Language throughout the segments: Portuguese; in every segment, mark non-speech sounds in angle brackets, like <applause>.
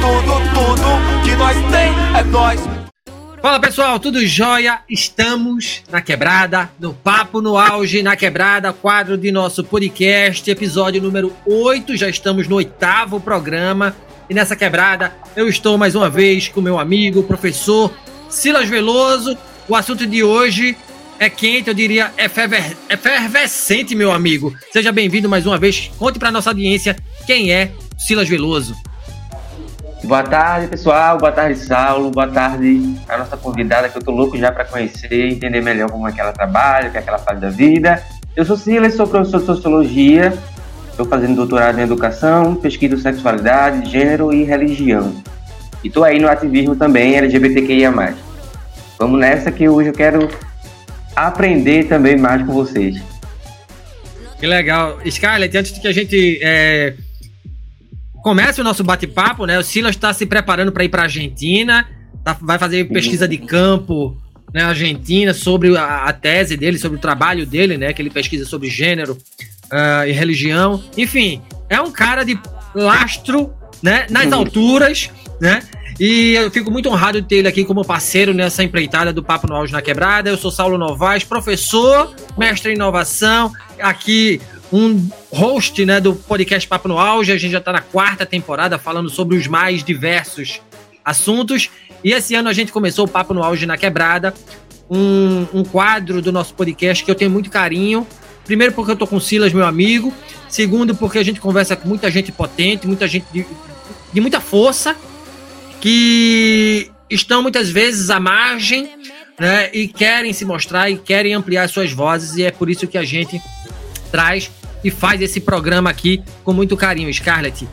tudo, tudo que nós tem é nós. Fala pessoal, tudo jóia? Estamos na quebrada, no Papo no Auge, na quebrada, quadro de nosso podcast, episódio número 8. Já estamos no oitavo programa. E nessa quebrada, eu estou mais uma vez com meu amigo, professor Silas Veloso. O assunto de hoje é quente, eu diria eferver, efervescente, meu amigo. Seja bem-vindo mais uma vez. Conte para nossa audiência quem é Silas Veloso. Boa tarde, pessoal. Boa tarde, Saulo. Boa tarde a nossa convidada, que eu tô louco já para conhecer, entender melhor como é que ela trabalha, o que é que ela faz da vida. Eu sou Silas, sou professor de Sociologia. Estou fazendo doutorado em Educação, pesquisa sexualidade, gênero e religião. E tô aí no ativismo também LGBTQIA+. Vamos nessa que hoje eu quero aprender também mais com vocês. Que legal. Scarlett, antes de que a gente é, comece o nosso bate-papo, né? O Silas está se preparando para ir para a Argentina, tá, vai fazer pesquisa de campo na né, Argentina sobre a, a, tese dele, sobre o trabalho dele, né? Que ele pesquisa sobre gênero uh, e religião. Enfim, é um cara de lastro, né? Nas uhum. alturas, né? E eu fico muito honrado de ter ele aqui como parceiro nessa empreitada do Papo no Auge na Quebrada. Eu sou Saulo Novaes, professor, mestre em inovação, aqui um host né, do podcast Papo no Auge. A gente já está na quarta temporada falando sobre os mais diversos assuntos. E esse ano a gente começou o Papo no Auge na Quebrada, um, um quadro do nosso podcast que eu tenho muito carinho. Primeiro, porque eu tô com o Silas, meu amigo. Segundo, porque a gente conversa com muita gente potente, muita gente de, de muita força que estão muitas vezes à margem né, e querem se mostrar e querem ampliar suas vozes, e é por isso que a gente traz e faz esse programa aqui com muito carinho, Scarlett. Uh,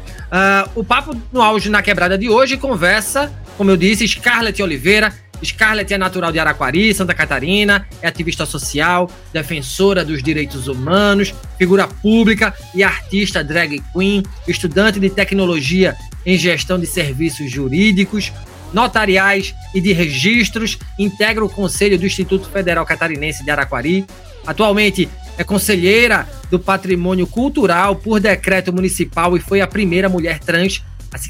o Papo no Auge na Quebrada de hoje conversa, como eu disse, Scarlett Oliveira. Scarlett é natural de Araquari, Santa Catarina, é ativista social, defensora dos direitos humanos, figura pública e artista drag queen, estudante de tecnologia em gestão de serviços jurídicos, notariais e de registros, integra o Conselho do Instituto Federal Catarinense de Araquari. Atualmente é conselheira do Patrimônio Cultural por decreto municipal e foi a primeira mulher trans a se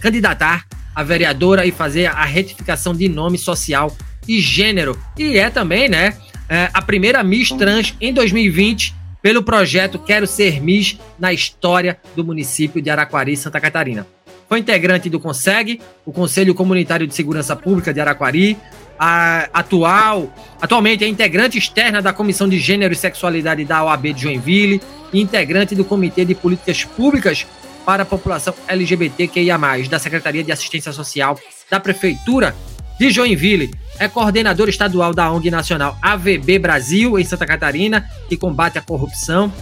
candidatar a vereadora e fazer a retificação de nome social e gênero. E é também, né, é, a primeira Miss Trans em 2020 pelo projeto Quero Ser Miss na história do município de Araquari, Santa Catarina. Foi integrante do CONSEG, o Conselho Comunitário de Segurança Pública de Araquari, a, atual, atualmente é integrante externa da Comissão de Gênero e Sexualidade da OAB de Joinville e integrante do Comitê de Políticas Públicas para a População LGBTQIA+, da Secretaria de Assistência Social da Prefeitura de Joinville. É coordenador estadual da ONG Nacional AVB Brasil, em Santa Catarina, que combate a corrupção.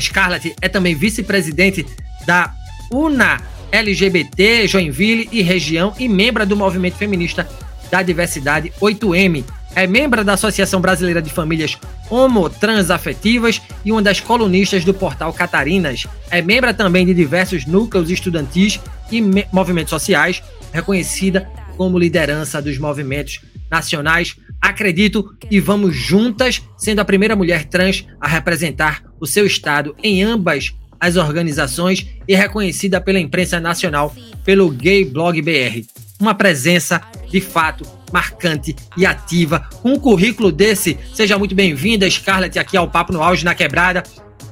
Scarlett é também vice-presidente da UNA LGBT, Joinville e região e membro do movimento feminista da diversidade 8M. É membro da Associação Brasileira de Famílias Homo-Transafetivas e uma das colunistas do portal Catarinas. É membro também de diversos núcleos estudantis e movimentos sociais, reconhecida como liderança dos movimentos nacionais. Acredito e vamos juntas, sendo a primeira mulher trans a representar o seu estado em ambas as organizações e reconhecida pela imprensa nacional pelo Gay Blog BR. Uma presença, de fato, marcante e ativa. Com um currículo desse, seja muito bem-vinda, Scarlett, aqui ao Papo no Auge na Quebrada.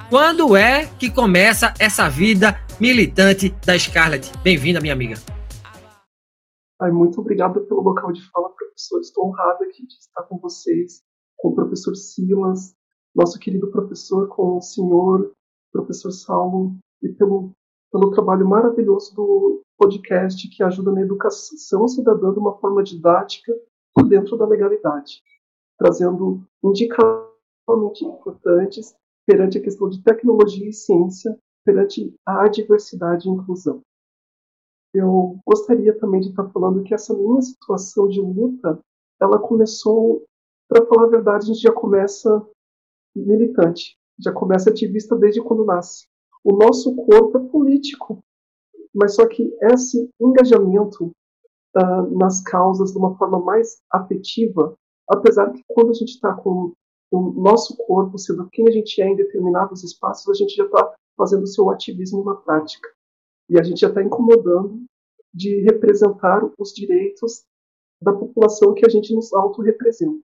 Quando é que começa essa vida militante da Scarlett? Bem-vinda, minha amiga. Ai, muito obrigada pelo local de fala, professor. Estou honrada aqui de estar com vocês, com o professor Silas, nosso querido professor, com o senhor professor Saulo, e pelo, pelo trabalho maravilhoso do podcast que ajuda na educação cidadã de uma forma didática dentro da legalidade, trazendo indicadores importantes perante a questão de tecnologia e ciência, perante a diversidade e inclusão. Eu gostaria também de estar falando que essa minha situação de luta, ela começou, para falar a verdade, a gente já começa militante já começa ativista desde quando nasce. O nosso corpo é político, mas só que esse engajamento uh, nas causas de uma forma mais afetiva, apesar que quando a gente está com o nosso corpo sendo quem a gente é em determinados espaços, a gente já está fazendo seu ativismo na prática. E a gente já está incomodando de representar os direitos da população que a gente nos auto-representa.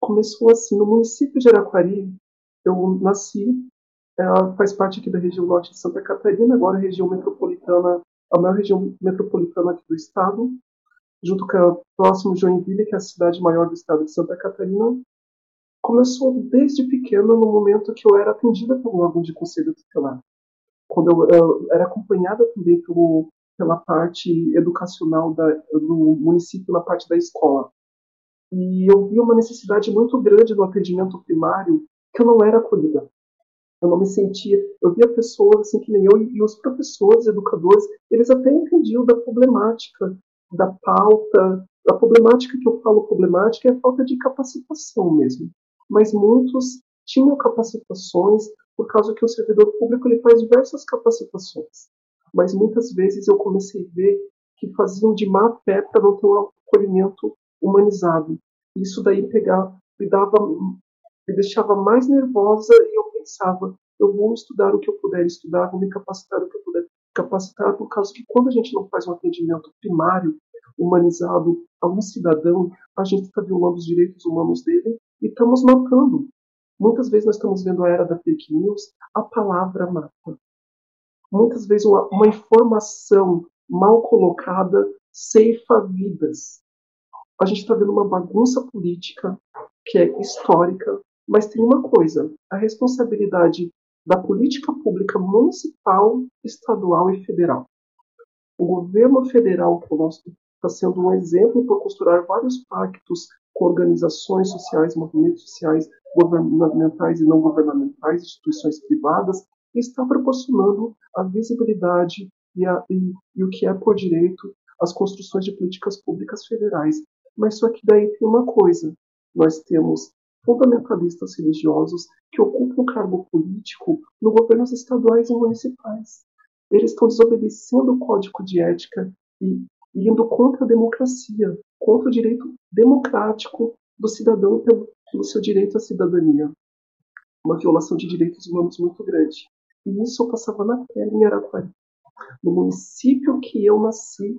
Começou assim, no município de Araquari, eu nasci, ela faz parte aqui da região norte de Santa Catarina, agora a região metropolitana, a maior região metropolitana aqui do estado, junto com a próximo Joinville, que é a cidade maior do estado de Santa Catarina. Começou desde pequena, no momento que eu era atendida pelo órgão de conselho tutelar. Quando eu, eu era acompanhada também pelo, pela parte educacional da, do município, na parte da escola. E eu vi uma necessidade muito grande no atendimento primário que eu não era acolhida. Eu não me sentia. Eu via pessoas assim que nem eu, e os professores, educadores, eles até entendiam da problemática, da pauta. A problemática que eu falo problemática é a falta de capacitação mesmo. Mas muitos tinham capacitações por causa que o servidor público ele faz diversas capacitações. Mas muitas vezes eu comecei a ver que faziam de má fé para não ter um acolhimento humanizado. Isso daí pegava, me dava, me deixava mais nervosa e eu pensava, eu vou estudar o que eu puder estudar, vou me capacitar o que eu puder capacitar, por causa que quando a gente não faz um atendimento primário, humanizado a um cidadão, a gente está violando os direitos humanos dele e estamos matando. Muitas vezes nós estamos vendo a era da fake news, a palavra mata. Muitas vezes uma, uma informação mal colocada ceifa vidas a gente está vendo uma bagunça política que é histórica, mas tem uma coisa: a responsabilidade da política pública municipal, estadual e federal. O governo federal está sendo um exemplo para costurar vários pactos com organizações sociais, movimentos sociais, governamentais e não governamentais, instituições privadas, está proporcionando a visibilidade e, a, e, e o que é por direito as construções de políticas públicas federais. Mas só que daí tem uma coisa: nós temos fundamentalistas religiosos que ocupam cargo político no governos estaduais e municipais. Eles estão desobedecendo o código de ética e indo contra a democracia, contra o direito democrático do cidadão pelo, pelo seu direito à cidadania. Uma violação de direitos humanos muito grande. E isso eu passava na pele em Araquari. No município que eu nasci,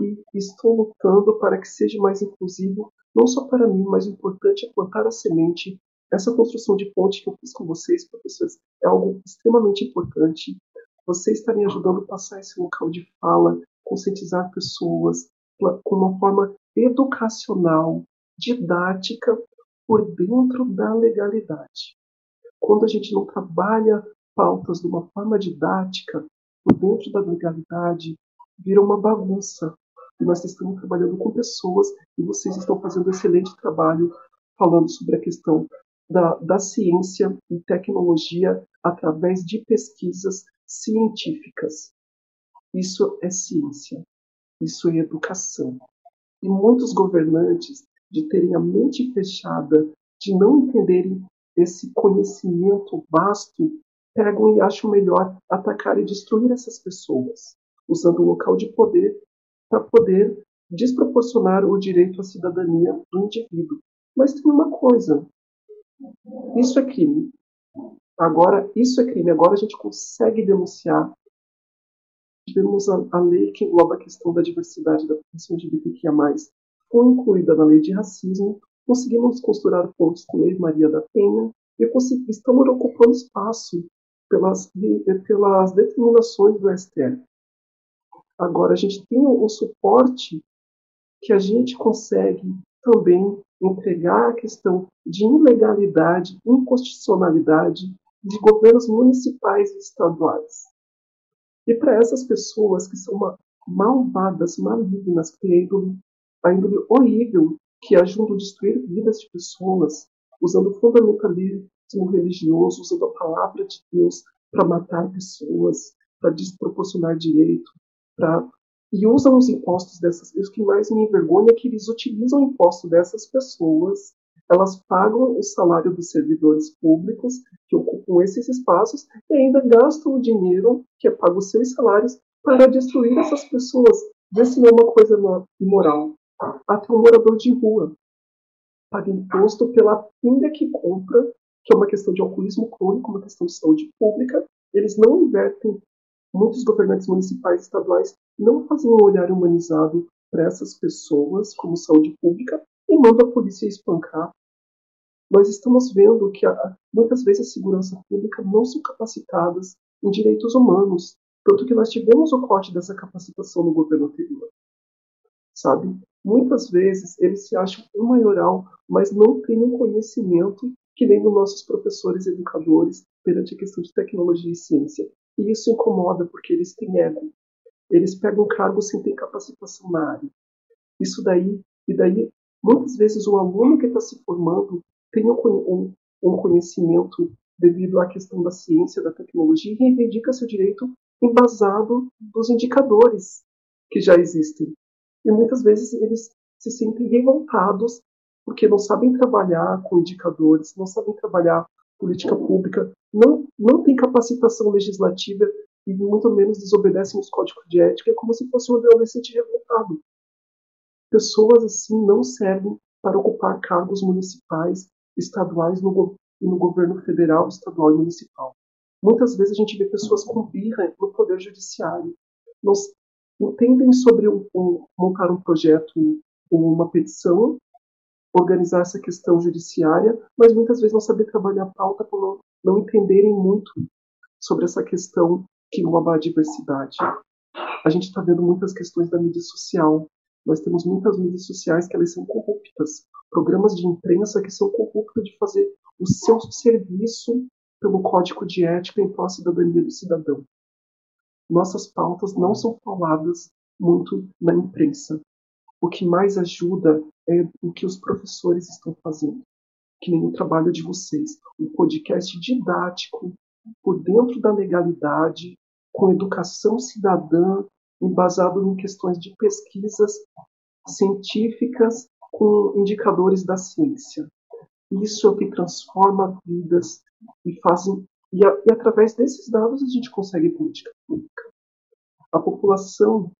e estou lutando para que seja mais inclusivo, não só para mim, mas o importante é plantar a semente. Essa construção de ponte que eu fiz com vocês, professores, é algo extremamente importante. Vocês estarem ajudando a passar esse local de fala, conscientizar pessoas com uma forma educacional, didática, por dentro da legalidade. Quando a gente não trabalha pautas de uma forma didática, por dentro da legalidade, vira uma bagunça e nós estamos trabalhando com pessoas e vocês estão fazendo um excelente trabalho falando sobre a questão da, da ciência e tecnologia através de pesquisas científicas. Isso é ciência, isso é educação. E muitos governantes, de terem a mente fechada, de não entenderem esse conhecimento vasto, pegam e acham melhor atacar e destruir essas pessoas, usando o local de poder para poder desproporcionar o direito à cidadania do indivíduo. Mas tem uma coisa: isso é crime. Agora, isso é crime. Agora a gente consegue denunciar. Tivemos a, a lei que engloba a questão da diversidade da população LGBTQIA+, foi incluída na lei de racismo. Conseguimos costurar pontos com a Lei Maria da Penha e estamos ocupando espaço pelas, pelas determinações do STF. Agora, a gente tem o suporte que a gente consegue também entregar a questão de ilegalidade, inconstitucionalidade de governos municipais e estaduais. E para essas pessoas que são malvadas, malignas, que a índole, horrível, que ajudam a destruir vidas de pessoas, usando fundamentalismo religioso, usando a palavra de Deus para matar pessoas, para desproporcionar direito, e usam os impostos dessas pessoas. O que mais me envergonha é que eles utilizam o imposto dessas pessoas, elas pagam o salário dos servidores públicos que ocupam esses espaços e ainda gastam o dinheiro que é pago os seus salários para destruir essas pessoas. Vê se não é uma coisa imoral. Até um morador de rua paga imposto pela pinga que compra, que é uma questão de alcoolismo crônico, uma questão de saúde pública. Eles não invertem muitos governantes municipais e estaduais não fazem um olhar humanizado para essas pessoas como saúde pública e mandam a polícia espancar. Nós estamos vendo que muitas vezes a segurança pública não são capacitadas em direitos humanos, tanto que nós tivemos o corte dessa capacitação no governo anterior. Sabe? Muitas vezes eles se acham um maioral, mas não têm um conhecimento que nem os nossos professores e educadores perante a questão de tecnologia e ciência. E isso incomoda porque eles têm ego. Eles pegam cargo sem ter capacitação na área. Isso daí, e daí, muitas vezes o aluno que está se formando tem um, um conhecimento devido à questão da ciência, da tecnologia, e reivindica seu direito embasado dos indicadores que já existem. E muitas vezes eles se sentem revoltados porque não sabem trabalhar com indicadores, não sabem trabalhar política pública, não, não têm capacitação legislativa e muito menos desobedecem os códigos de ética, é como se fosse um adolescente revoltado. Pessoas assim não servem para ocupar cargos municipais, estaduais no, e no governo federal, estadual e municipal. Muitas vezes a gente vê pessoas com birra no poder judiciário. Não entendem sobre um, um, montar um projeto, uma petição, organizar essa questão judiciária, mas muitas vezes não saber trabalhar a pauta por não, não entenderem muito sobre essa questão que engloba a diversidade. A gente está vendo muitas questões da mídia social. Nós temos muitas mídias sociais que elas são corruptas, programas de imprensa que são corruptos de fazer o seu serviço pelo código de ética em prol da cidadania do cidadão. Nossas pautas não são faladas muito na imprensa. O que mais ajuda é o que os professores estão fazendo, que nem o trabalho de vocês, um podcast didático por dentro da legalidade, com educação cidadã, embasado em questões de pesquisas científicas com indicadores da ciência. Isso é o que transforma vidas e fazem e, a, e através desses dados a gente consegue política pública. A população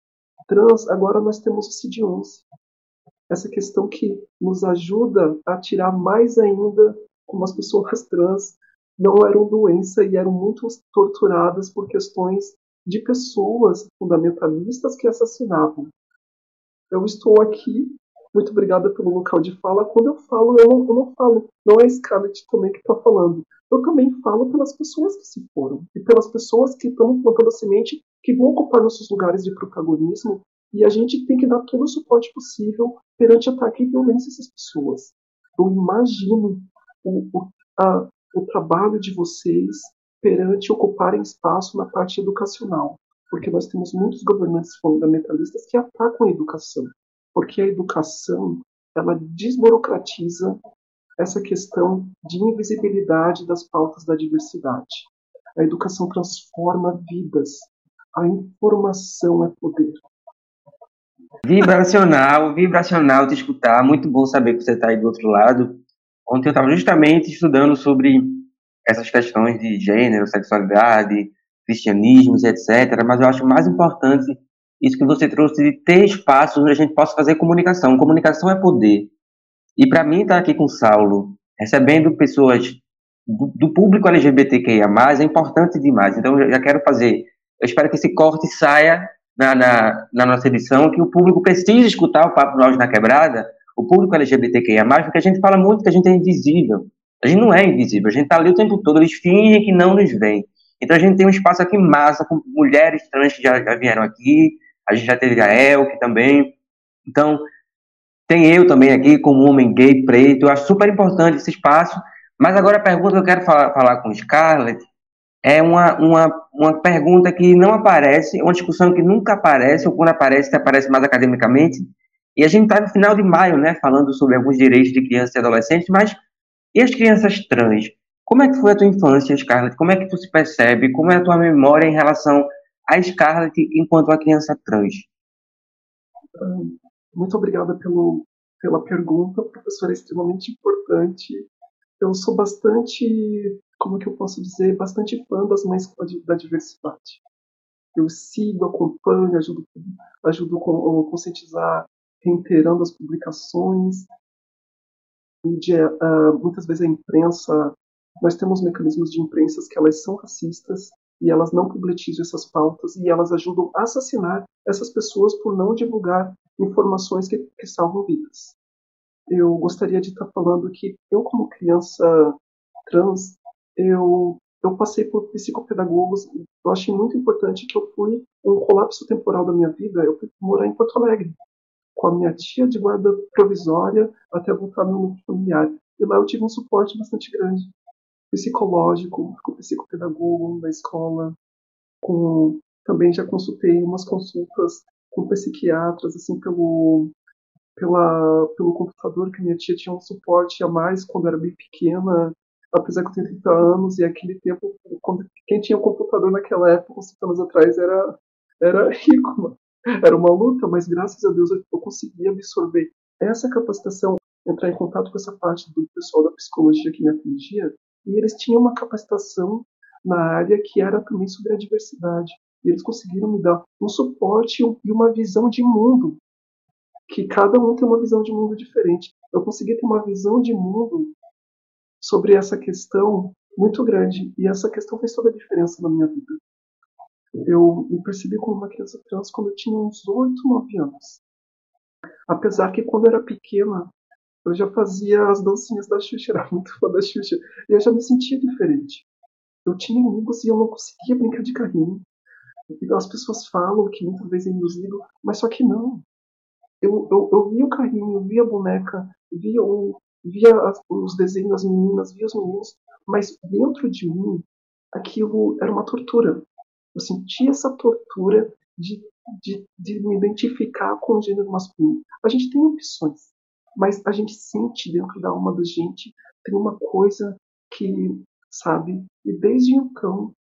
trans agora nós temos o CID-11. Essa questão que nos ajuda a tirar mais ainda como as pessoas trans não eram doença e eram muito torturadas por questões de pessoas fundamentalistas que assassinavam. Eu estou aqui muito obrigada pelo local de fala. Quando eu falo, eu não, eu não falo, não é a Scarlett também que está falando. Eu também falo pelas pessoas que se foram e pelas pessoas que estão plantando a semente que vão ocupar nossos lugares de protagonismo. E a gente tem que dar todo o suporte possível perante ataque e violência a essas pessoas. Eu imagino o, o, a, o trabalho de vocês perante ocuparem espaço na parte educacional, porque nós temos muitos governantes fundamentalistas que atacam a educação porque a educação ela desburocratiza essa questão de invisibilidade das pautas da diversidade. A educação transforma vidas. A informação é poder. Vibracional, vibracional te escutar. Muito bom saber que você está aí do outro lado. Ontem eu estava justamente estudando sobre essas questões de gênero, sexualidade, cristianismos, etc. Mas eu acho mais importante isso que você trouxe de ter espaços onde a gente possa fazer comunicação. Comunicação é poder. E para mim estar tá aqui com o Saulo, recebendo pessoas do, do, público LGBTQIA+, é importante demais. Então, eu já quero fazer, eu espero que esse corte saia na, na, na nossa edição, que o público precise escutar o Papo Nós na Quebrada, o público LGBTQIA+, porque a gente fala muito que a gente é invisível. A gente não é invisível, a gente está ali o tempo todo, eles fingem que não nos veem. Então a gente tem um espaço aqui massa, com mulheres trans que já, já vieram aqui, a gente já teve a Elke também. Então, tem eu também aqui como homem gay, preto. Eu acho super importante esse espaço. Mas agora a pergunta que eu quero falar, falar com Scarlett é uma, uma, uma pergunta que não aparece, uma discussão que nunca aparece, ou quando aparece, aparece mais academicamente. E a gente está no final de maio, né, falando sobre alguns direitos de crianças e adolescentes, mas e as crianças trans? Como é que foi a tua infância, Scarlett? Como é que tu se percebe? Como é a tua memória em relação a Scarlett enquanto uma criança trans? Muito obrigada pelo, pela pergunta, professora, é extremamente importante. Eu sou bastante, como que eu posso dizer, bastante fã das mães da diversidade. Eu sigo, acompanho, ajudo, ajudo a conscientizar, reiterando as publicações. Uh, muitas vezes a imprensa, nós temos mecanismos de imprensa que elas são racistas, e elas não publicizam essas pautas e elas ajudam a assassinar essas pessoas por não divulgar informações que, que salvam vidas. Eu gostaria de estar falando que eu, como criança trans, eu, eu passei por psicopedagogos. Eu achei muito importante que eu fui um colapso temporal da minha vida. Eu fui morar em Porto Alegre com a minha tia de guarda provisória até voltar no núcleo familiar. E lá eu tive um suporte bastante grande psicológico, com psicopedagogo da escola, com também já consultei umas consultas com psiquiatras assim pelo pela pelo computador que minha tia tinha um suporte a mais quando era bem pequena, apesar que eu tenho 30 anos e aquele tempo quem tinha computador naquela época, uns anos atrás era era <laughs> rico, mano. era uma luta, mas graças a Deus eu, eu consegui absorver essa capacitação, entrar em contato com essa parte do pessoal da psicologia que me atendia e eles tinham uma capacitação na área que era também sobre a diversidade. E eles conseguiram me dar um suporte e uma visão de mundo, que cada um tem uma visão de mundo diferente. Eu consegui ter uma visão de mundo sobre essa questão muito grande, e essa questão fez toda a diferença na minha vida. Eu me percebi como uma criança trans quando eu tinha uns 8, 9 anos. Apesar que quando eu era pequena, eu já fazia as dancinhas da Xuxa, <laughs> era muito fã da Xuxa. E eu já me sentia diferente. Eu tinha amigos e eu não conseguia brincar de carrinho. As pessoas falam que muitas vezes é induzido, mas só que não. Eu, eu, eu via o carrinho, via a boneca, via, o, via os desenhos das meninas, via os meninos, mas dentro de mim aquilo era uma tortura. Eu sentia essa tortura de, de, de me identificar com o gênero masculino. A gente tem opções mas a gente sente dentro da alma da gente tem uma coisa que, sabe? E desde então,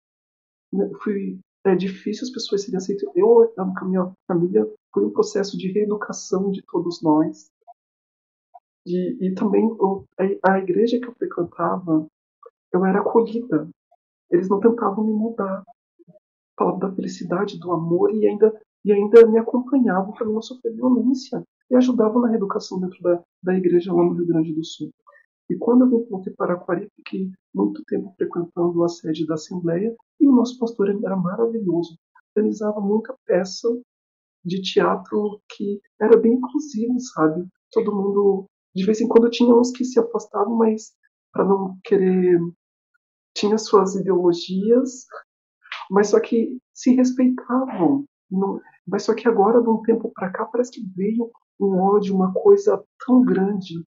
né, fui, é difícil as pessoas serem aceitas. Eu, com a minha família, foi um processo de reeducação de todos nós. E, também eu, a, a igreja que eu frequentava, eu era acolhida. Eles não tentavam me mudar. Falavam da felicidade, do amor e ainda, e ainda me acompanhavam para não sofrer violência e ajudavam na reeducação dentro da, da igreja lá no Rio Grande do Sul. E quando eu vim para Aquari, fiquei muito tempo frequentando a sede da Assembleia e o nosso pastor era maravilhoso. Organizava muita peça de teatro que era bem inclusivo, sabe? Todo mundo, de vez em quando tinha uns que se afastavam, mas para não querer tinha suas ideologias, mas só que se respeitavam. Não, mas só que agora, de um tempo para cá, parece que veio um ódio, uma coisa tão grande.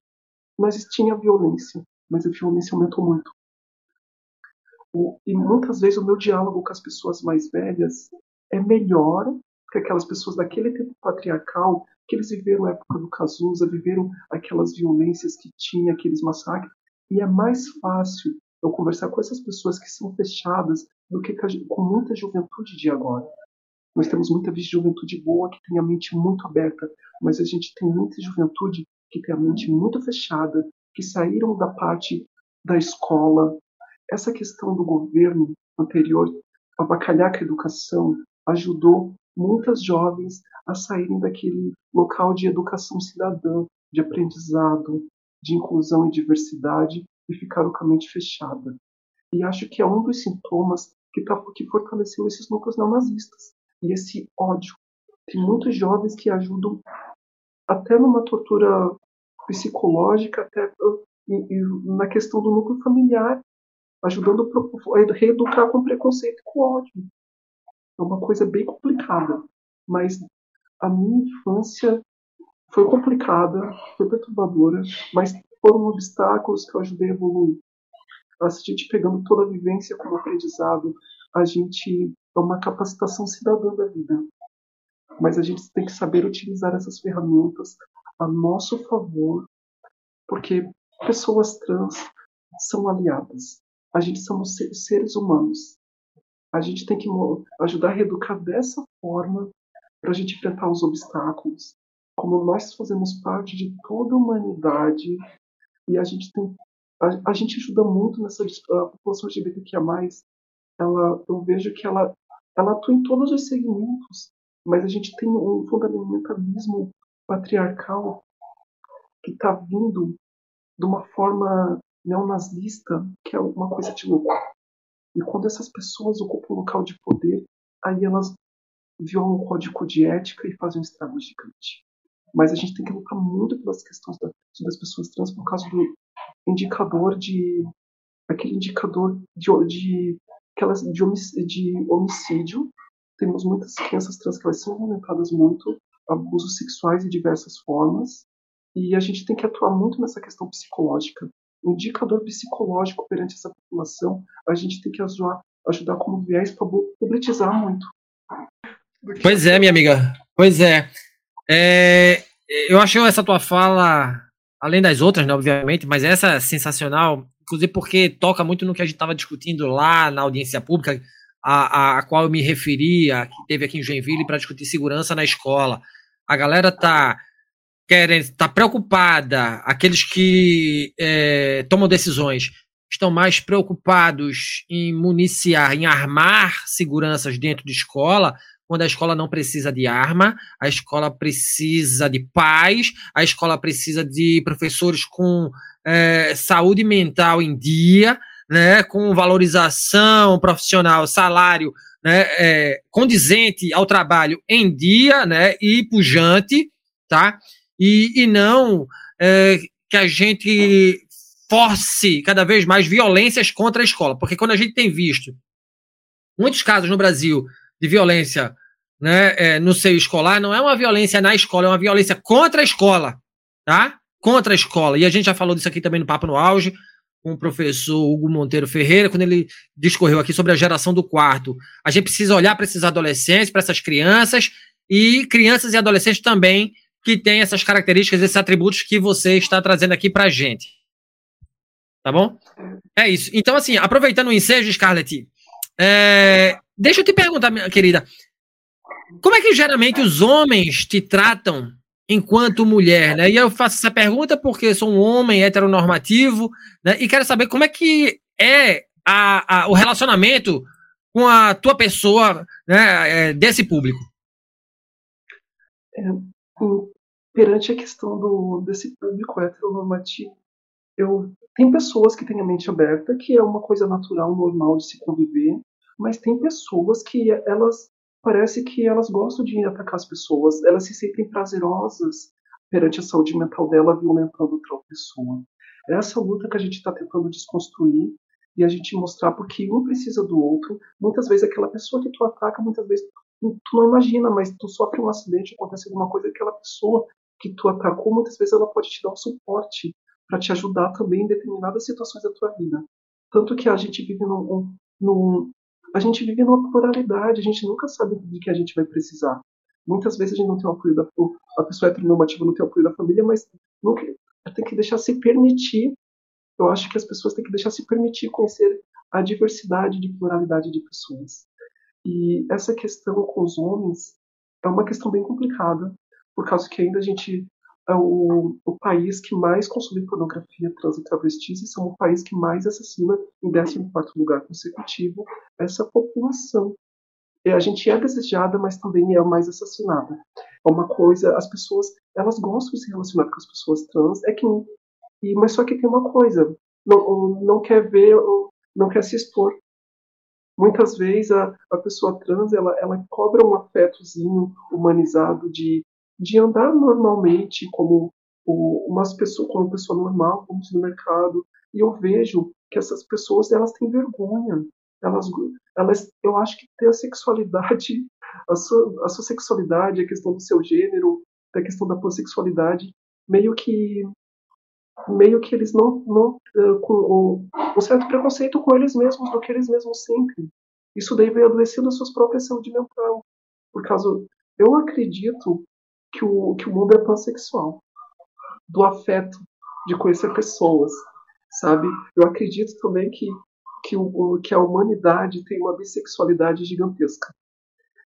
Mas tinha violência, mas a violência aumentou muito. E muitas vezes o meu diálogo com as pessoas mais velhas é melhor que aquelas pessoas daquele tempo patriarcal, que eles viveram a época do Cazuza, viveram aquelas violências que tinha, aqueles massacres. E é mais fácil eu conversar com essas pessoas que são fechadas do que com muita juventude de agora. Nós temos muita juventude boa que tem a mente muito aberta, mas a gente tem muita juventude que tem a mente muito fechada, que saíram da parte da escola. Essa questão do governo anterior abacalhar com a educação ajudou muitas jovens a saírem daquele local de educação cidadã, de aprendizado, de inclusão e diversidade e ficaram com a mente fechada. E acho que é um dos sintomas que, tá, que fortaleceu esses núcleos neonazistas e esse ódio. Tem muitos jovens que ajudam até numa tortura psicológica, até e, e na questão do núcleo familiar, ajudando a reeducar com preconceito e com ódio. É uma coisa bem complicada, mas a minha infância foi complicada, foi perturbadora, mas foram obstáculos que eu ajudei a evoluir. A gente pegando toda a vivência como aprendizado, a gente é uma capacitação cidadã da vida. Mas a gente tem que saber utilizar essas ferramentas a nosso favor, porque pessoas trans são aliadas. A gente somos seres humanos. A gente tem que ajudar a reeducar dessa forma para a gente enfrentar os obstáculos. Como nós fazemos parte de toda a humanidade e a gente tem a, a gente ajuda muito nessa a população LGBTQIA+, ela, eu vejo que ela, ela atua em todos os segmentos, mas a gente tem um fundamentalismo patriarcal que está vindo de uma forma neonazista, que é uma coisa de louco. E quando essas pessoas ocupam um local de poder, aí elas violam o código de ética e fazem um estrago gigante. Mas a gente tem que lutar muito pelas questões da, das pessoas trans por causa do indicador de. aquele indicador de, de, aquelas, de, de homicídio. Temos muitas crianças trans que elas são violentadas muito, abusos sexuais de diversas formas. E a gente tem que atuar muito nessa questão psicológica. Indicador psicológico perante essa população, a gente tem que ajudar, ajudar como viés para publicizar muito. Pois é, minha amiga. Pois é. é. Eu acho essa tua fala, além das outras, né, obviamente, mas essa é sensacional, inclusive porque toca muito no que a gente estava discutindo lá na audiência pública, a, a, a, qual eu me referia, que teve aqui em Joinville, para discutir segurança na escola. A galera tá querem, tá preocupada, aqueles que é, tomam decisões estão mais preocupados em municiar, em armar seguranças dentro de escola, quando a escola não precisa de arma, a escola precisa de paz, a escola precisa de professores com é, saúde mental em dia, né, com valorização profissional, salário né, é, condizente ao trabalho em dia né, e pujante, tá? E, e não é, que a gente force cada vez mais violências contra a escola, porque quando a gente tem visto muitos casos no Brasil de violência né, é, no seio escolar, não é uma violência na escola, é uma violência contra a escola, tá? Contra a escola. E a gente já falou disso aqui também no Papo no Auge, com o professor Hugo Monteiro Ferreira, quando ele discorreu aqui sobre a geração do quarto. A gente precisa olhar para esses adolescentes, para essas crianças, e crianças e adolescentes também que têm essas características, esses atributos que você está trazendo aqui para gente. Tá bom? É isso. Então, assim, aproveitando o ensejo, Scarlett, é... deixa eu te perguntar, minha querida, como é que geralmente os homens te tratam enquanto mulher, né? E eu faço essa pergunta porque sou um homem heteronormativo, né? E quero saber como é que é a, a, o relacionamento com a tua pessoa, né? É, desse público. É, perante a questão do, desse público heteronormativo, eu tem pessoas que têm a mente aberta, que é uma coisa natural, normal de se conviver, mas tem pessoas que elas parece que elas gostam de atacar as pessoas, elas se sentem prazerosas perante a saúde mental dela violentando outra pessoa. É essa luta que a gente está tentando desconstruir e a gente mostrar porque um precisa do outro. Muitas vezes aquela pessoa que tu ataca, muitas vezes tu, não imagina, mas tu sofre um acidente, acontece alguma coisa, aquela pessoa que tu atacou, muitas vezes ela pode te dar um suporte para te ajudar também em determinadas situações da tua vida. Tanto que a gente vive num, num, a gente vive numa pluralidade, a gente nunca sabe de que a gente vai precisar. Muitas vezes a gente não tem o apoio da a pessoa heteronormativa não tem o apoio da família, mas nunca, tem que deixar se permitir. Eu acho que as pessoas têm que deixar se permitir conhecer a diversidade de pluralidade de pessoas. E essa questão com os homens é uma questão bem complicada, por causa que ainda a gente é o, o país que mais consome pornografia trans e travestis e são o país que mais assassina em 14 lugar consecutivo essa população. E a gente é desejada, mas também é mais assassinada. É uma coisa, as pessoas, elas gostam de se relacionar com as pessoas trans, é que e, mas só que tem uma coisa, não, não quer ver, não quer se expor. Muitas vezes a, a pessoa trans ela, ela cobra um afetozinho humanizado de de andar normalmente como umas pessoas, como uma pessoa normal, como no mercado, e eu vejo que essas pessoas elas têm vergonha, elas, elas eu acho que ter a sexualidade, a sua, a sua sexualidade, a questão do seu gênero, a questão da pansexualidade, meio que meio que eles não, não uh, com um certo preconceito com eles mesmos do que eles mesmos sentem. Isso daí vem adoecendo a sua própria saúde mental. Por causa, eu acredito que o, que o mundo é pansexual. Do afeto, de conhecer pessoas, sabe? Eu acredito também que, que, o, que a humanidade tem uma bissexualidade gigantesca.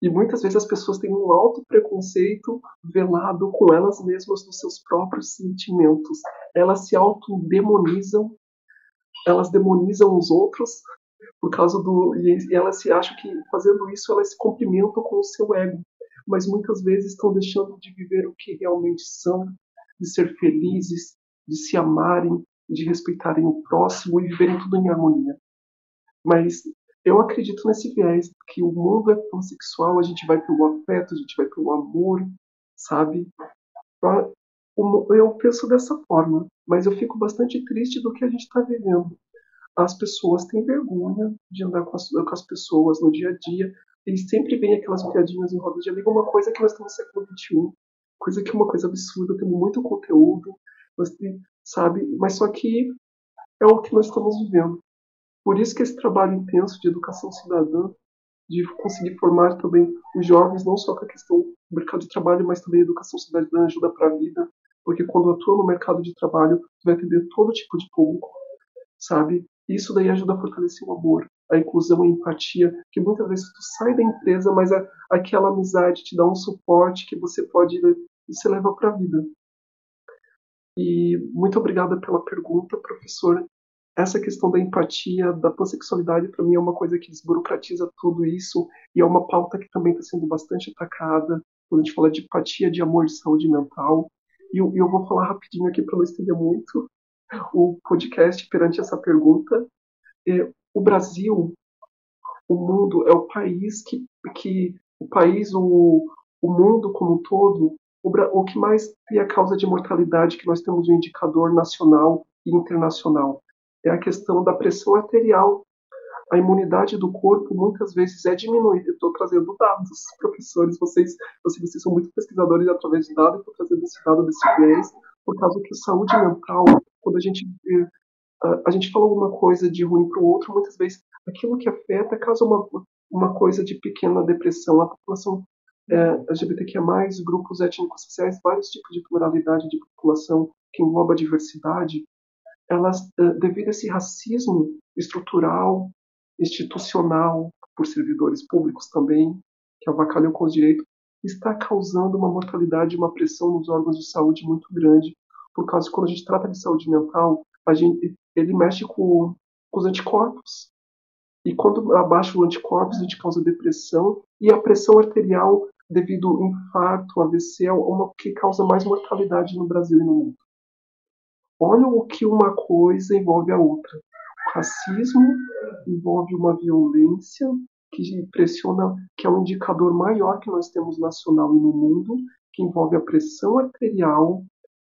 E muitas vezes as pessoas têm um alto preconceito velado com elas mesmas nos seus próprios sentimentos. Elas se autodemonizam, elas demonizam os outros por causa do. E elas se acham que fazendo isso elas se cumprimentam com o seu ego mas muitas vezes estão deixando de viver o que realmente são, de ser felizes, de se amarem, de respeitarem o próximo e viverem tudo em harmonia. Mas eu acredito nesse viés que o mundo é pansexual, a gente vai pelo afeto, a gente vai pelo amor, sabe? Eu penso dessa forma, mas eu fico bastante triste do que a gente está vivendo. As pessoas têm vergonha de andar com as, com as pessoas no dia a dia, e sempre vem aquelas piadinhas em roda de amigo, uma coisa que nós estamos no século XXI, coisa que é uma coisa absurda, temos muito conteúdo, sabe? Mas só que é o que nós estamos vivendo. Por isso que esse trabalho intenso de educação cidadã, de conseguir formar também os jovens, não só com a questão do mercado de trabalho, mas também a educação cidadã ajuda para a vida, porque quando atua no mercado de trabalho, tu vai atender todo tipo de público, sabe? Isso daí ajuda a fortalecer o amor, a inclusão a empatia, que muitas vezes tu sai da empresa, mas a, aquela amizade te dá um suporte que você pode se levar para a vida. E muito obrigada pela pergunta, professor essa questão da empatia, da pansexualidade, para mim é uma coisa que desburocratiza tudo isso e é uma pauta que também está sendo bastante atacada quando a gente fala de empatia, de amor, de saúde mental. E eu, eu vou falar rapidinho aqui para não estender muito o podcast perante essa pergunta. É, o Brasil, o mundo, é o país que, que o país, o, o mundo como um todo, o, o que mais tem a causa de mortalidade que nós temos um indicador nacional e internacional é a questão da pressão arterial. A imunidade do corpo muitas vezes é diminuída. Estou trazendo dados, professores, vocês, vocês, vocês são muito pesquisadores através de dados, estou trazendo esse dado desse viés, por causa que saúde mental, quando a gente vê, a gente fala alguma coisa de ruim para o outro, muitas vezes aquilo que afeta causa uma, uma coisa de pequena depressão. A população é, LGBTQIA+, grupos étnicos sociais, vários tipos de pluralidade de população que engloba a diversidade, elas, eh, devido a esse racismo estrutural, institucional, por servidores públicos também, que avacalham com os direitos, está causando uma mortalidade e uma pressão nos órgãos de saúde muito grande, por causa que quando a gente trata de saúde mental, a gente, ele mexe com, com os anticorpos. E quando abaixa o anticorpos, a gente causa depressão, e a pressão arterial, devido ao infarto, AVC, é uma que causa mais mortalidade no Brasil e no mundo. Olha o que uma coisa envolve a outra. O racismo envolve uma violência que pressiona, que é um indicador maior que nós temos nacional e no mundo, que envolve a pressão arterial,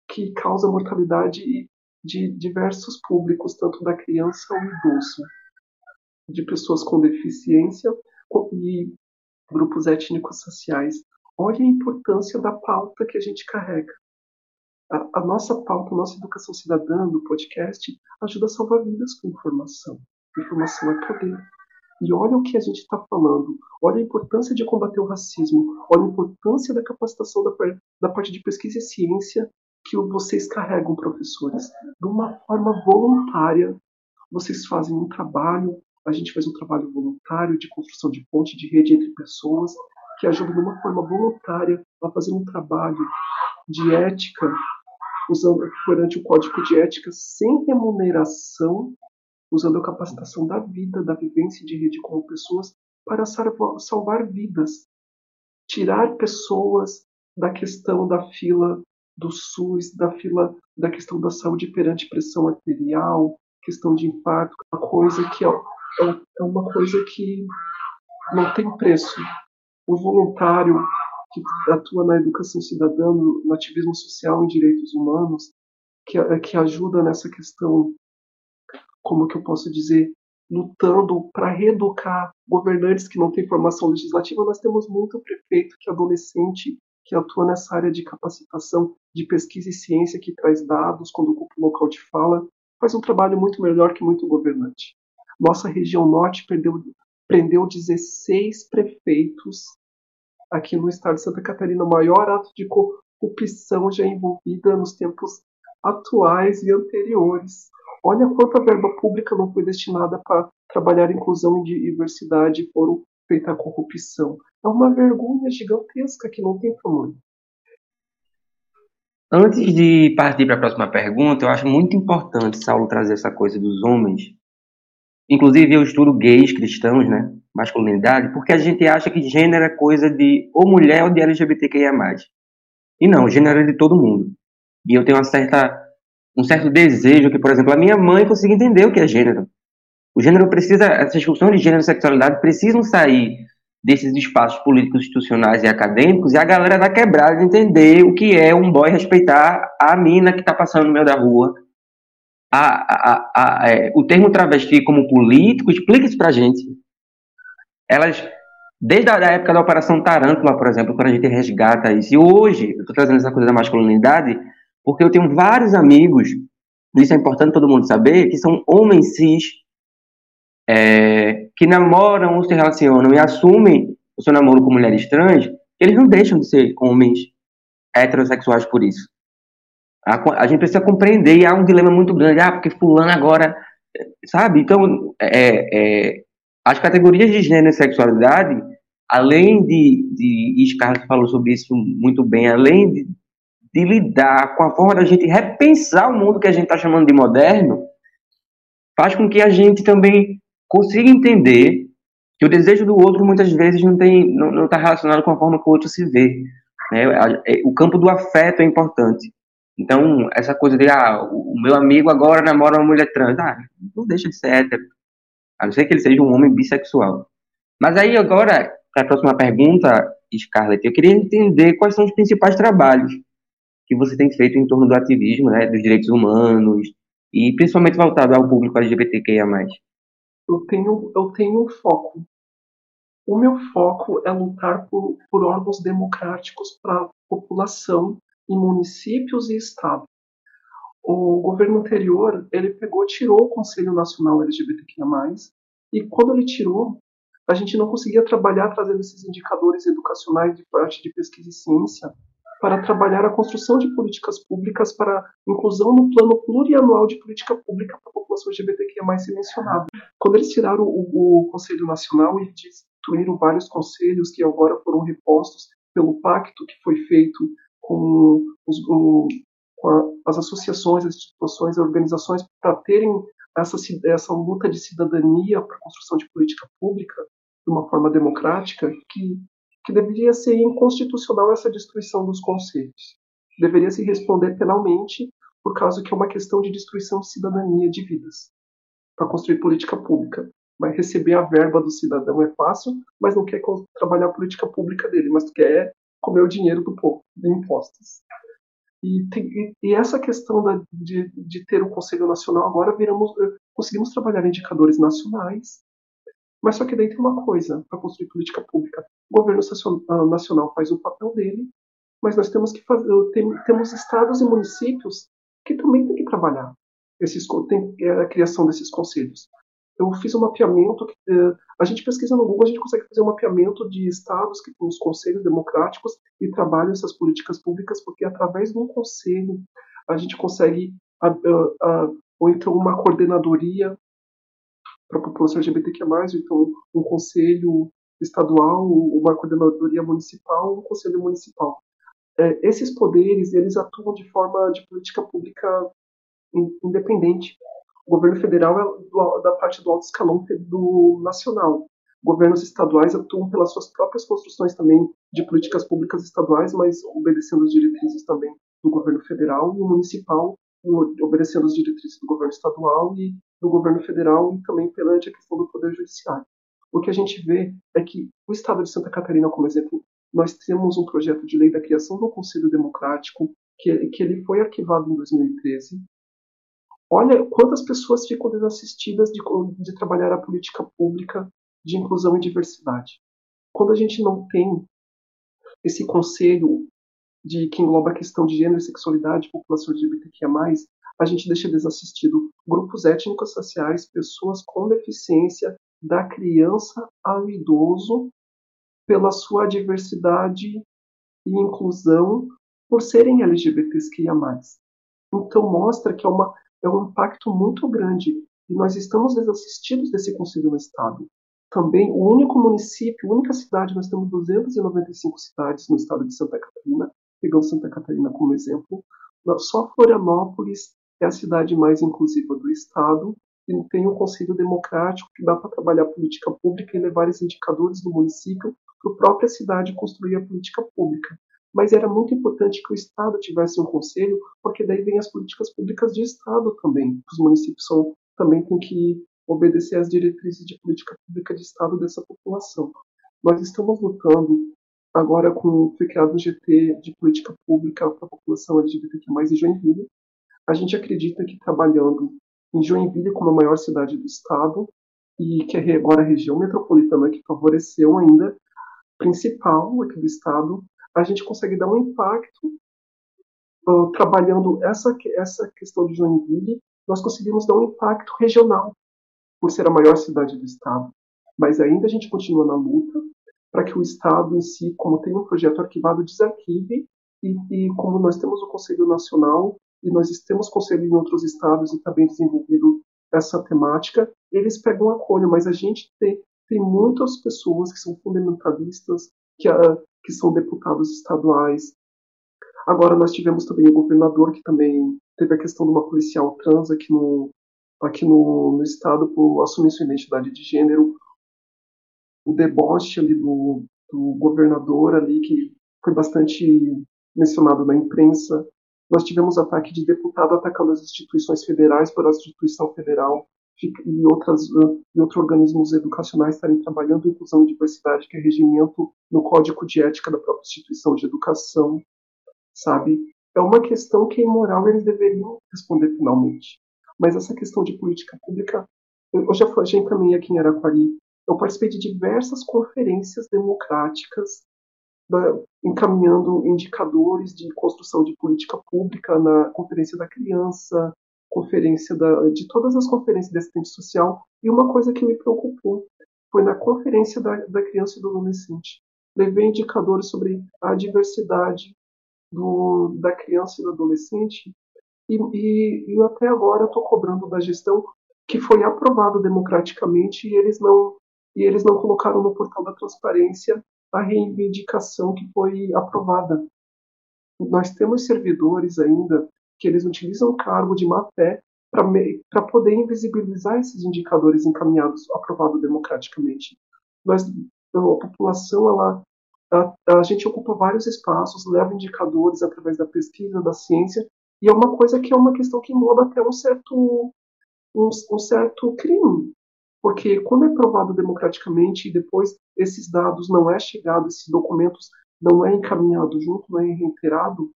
que causa mortalidade de diversos públicos, tanto da criança ao idoso, de pessoas com deficiência e grupos étnicos sociais. Olha a importância da pauta que a gente carrega. A, a, nossa pauta, a nossa educação cidadã do podcast ajuda a salvar vidas com informação. Informação é poder. E olha o que a gente está falando. Olha a importância de combater o racismo. Olha a importância da capacitação da, da parte de pesquisa e ciência que vocês carregam, professores. De uma forma voluntária, vocês fazem um trabalho. A gente faz um trabalho voluntário de construção de ponte, de rede entre pessoas, que ajuda de uma forma voluntária a fazer um trabalho de ética usando perante o código de ética sem remuneração, usando a capacitação da vida, da vivência de rede como pessoas para salvar vidas, tirar pessoas da questão da fila do SUS, da fila da questão da saúde perante pressão arterial, questão de infarto, uma coisa que é, é, é uma coisa que não tem preço. O voluntário que atua na educação cidadã, no ativismo social em direitos humanos, que, que ajuda nessa questão, como que eu posso dizer, lutando para reeducar governantes que não têm formação legislativa. Nós temos muito prefeito que é adolescente, que atua nessa área de capacitação, de pesquisa e ciência, que traz dados quando ocupa o local de fala, faz um trabalho muito melhor que muito governante. Nossa região norte perdeu, prendeu 16 prefeitos aqui no estado de Santa Catarina, o maior ato de corrupção já envolvida nos tempos atuais e anteriores. Olha quanta verba pública não foi destinada para trabalhar inclusão e diversidade e foram feita a corrupção. É uma vergonha gigantesca que não tem tamanho. Antes de partir para a próxima pergunta, eu acho muito importante Saulo trazer essa coisa dos homens. Inclusive, eu estudo gays cristãos, né? masculinidade, porque a gente acha que gênero é coisa de ou mulher ou de LGBTQIA+. E não, gênero é de todo mundo. E eu tenho uma certa, um certo desejo que, por exemplo, a minha mãe consiga entender o que é gênero. O gênero precisa, essas discussões de gênero e sexualidade precisam sair desses espaços políticos, institucionais e acadêmicos e a galera da quebrada entender o que é um boy respeitar a mina que está passando no meio da rua. A, a, a, é, o termo travesti como político, explica isso pra gente. Elas, desde a época da Operação Tarântula, por exemplo, quando a gente resgata isso, e hoje, eu estou trazendo essa coisa da masculinidade, porque eu tenho vários amigos, isso é importante todo mundo saber, que são homens cis, é, que namoram ou se relacionam e assumem o seu namoro com mulheres trans, eles não deixam de ser homens heterossexuais por isso. A, a gente precisa compreender, e há um dilema muito grande, ah, porque fulano agora, sabe? Então, é, é, as categorias de gênero e sexualidade, além de, de Scarlett falou sobre isso muito bem, além de, de lidar com a forma da gente repensar o mundo que a gente está chamando de moderno, faz com que a gente também consiga entender que o desejo do outro muitas vezes não tem não está relacionado com a forma que o outro se vê. Né? É, o campo do afeto é importante. Então, essa coisa de, ah, o meu amigo agora namora uma mulher trans, ah, não deixa de ser hétero. A não ser que ele seja um homem bissexual. Mas aí, agora, para a próxima pergunta, Scarlett, eu queria entender quais são os principais trabalhos que você tem feito em torno do ativismo, né, dos direitos humanos, e principalmente voltado ao público LGBTQIA+ eu tenho, eu tenho um foco. O meu foco é lutar por, por órgãos democráticos para a população em municípios e estado. O governo anterior, ele pegou, tirou o Conselho Nacional LGBTQIA+, e quando ele tirou, a gente não conseguia trabalhar trazendo esses indicadores educacionais de parte de pesquisa e ciência para trabalhar a construção de políticas públicas para inclusão no plano plurianual de política pública para a população LGBTQIA mais mencionada. Quando eles tiraram o, o Conselho Nacional e destituíram vários conselhos que agora foram repostos pelo pacto que foi feito com, os, com a, as associações, as instituições, as organizações para terem essa, essa luta de cidadania para a construção de política pública de uma forma democrática que que deveria ser inconstitucional essa destruição dos conselhos. Deveria se responder penalmente, por causa que é uma questão de destruição de cidadania de vidas, para construir política pública. Mas receber a verba do cidadão é fácil, mas não quer trabalhar a política pública dele, mas quer comer o dinheiro do povo, de impostos. E, tem, e, essa questão da, de, de, ter o Conselho Nacional, agora viramos, eh, conseguimos trabalhar indicadores nacionais, mas só que daí tem uma coisa para construir política pública. O governo ah, nacional faz o papel dele, mas nós temos que fazer, temos estados e municípios que também têm que trabalhar esses, tem, é, a criação desses conselhos. Eu fiz um mapeamento, que, é, a gente pesquisa no Google, a gente consegue fazer um mapeamento de estados que têm os conselhos democráticos e trabalham essas políticas públicas, porque através de um conselho a gente consegue, a, a, a, ou então uma coordenadoria para a população LGBTQ+, então um conselho estadual, uma coordenadoria municipal, um conselho municipal. É, esses poderes, eles atuam de forma de política pública independente. O governo federal é do, da parte do alto escalão do nacional. Governos estaduais atuam pelas suas próprias construções também de políticas públicas estaduais, mas obedecendo as diretrizes também do governo federal e o municipal obedecendo as diretrizes do governo estadual e do governo federal e também perante a questão do poder judiciário. O que a gente vê é que o estado de Santa Catarina, como exemplo, nós temos um projeto de lei da criação do Conselho Democrático que, que ele foi arquivado em 2013. Olha quantas pessoas ficam desassistidas de, de trabalhar a política pública de inclusão e diversidade. Quando a gente não tem esse conselho de que engloba a questão de gênero e sexualidade, população LGBTQIA+, a gente deixa desassistido grupos étnicos sociais, pessoas com deficiência, da criança ao idoso, pela sua diversidade e inclusão, por serem LGBTQIA+. Então mostra que é, uma, é um impacto muito grande e nós estamos desassistidos desse Conselho no Estado. Também, o único município, a única cidade, nós temos 295 cidades no estado de Santa Catarina, pegando Santa Catarina como exemplo, só Florianópolis é a cidade mais inclusiva do estado e tem um conselho democrático que dá para trabalhar política pública e levar esses indicadores do município para a própria cidade construir a política pública. Mas era muito importante que o Estado tivesse um conselho, porque daí vem as políticas públicas de Estado também. Os municípios são, também têm que obedecer às diretrizes de política pública de Estado dessa população. Nós estamos lutando agora com o criado GT de política pública para a população LGBTQ+, em Joinville. A gente acredita que trabalhando em Joinville como a maior cidade do estado e que é agora a região metropolitana que favoreceu ainda, principal aqui do estado, a gente consegue dar um impacto uh, trabalhando essa, essa questão de Joinville, nós conseguimos dar um impacto regional, por ser a maior cidade do estado. Mas ainda a gente continua na luta para que o estado em si, como tem um projeto arquivado, desarquive e, e como nós temos o Conselho Nacional e nós temos conselho em outros estados e também desenvolvido essa temática, eles pegam a colha, mas a gente tem, tem muitas pessoas que são fundamentalistas, que, uh, que são deputados estaduais. Agora nós tivemos também o governador que também teve a questão de uma policial trans aqui no, aqui no, no estado por assumir sua identidade de gênero. O deboche ali do, do governador ali, que foi bastante mencionado na imprensa. Nós tivemos ataque de deputado atacando as instituições federais por a instituição federal e, outras, e outros organismos educacionais estarem trabalhando inclusão e diversidade, que é regimento no código de ética da própria instituição de educação, sabe? É uma questão que, em moral, eles deveriam responder finalmente. Mas essa questão de política pública, eu já, já encaminhei aqui em Araquari, eu participei de diversas conferências democráticas encaminhando indicadores de construção de política pública na Conferência da Criança, conferência da, de todas as conferências de assistente social, e uma coisa que me preocupou foi na Conferência da, da Criança e do Adolescente. Levei indicadores sobre a diversidade do, da criança e do adolescente, e, e, e até agora estou cobrando da gestão que foi aprovado democraticamente e eles não e eles não colocaram no portal da transparência a reivindicação que foi aprovada. Nós temos servidores ainda que eles utilizam o cargo de má fé para poder invisibilizar esses indicadores encaminhados, aprovados democraticamente. Nós, a população, ela, a, a gente ocupa vários espaços, leva indicadores através da pesquisa, da ciência, e é uma coisa que é uma questão que engloba até um certo, um, um certo crime, porque quando é provado democraticamente e depois esses dados não é chegado, esses documentos não é encaminhado junto, não é reiterado,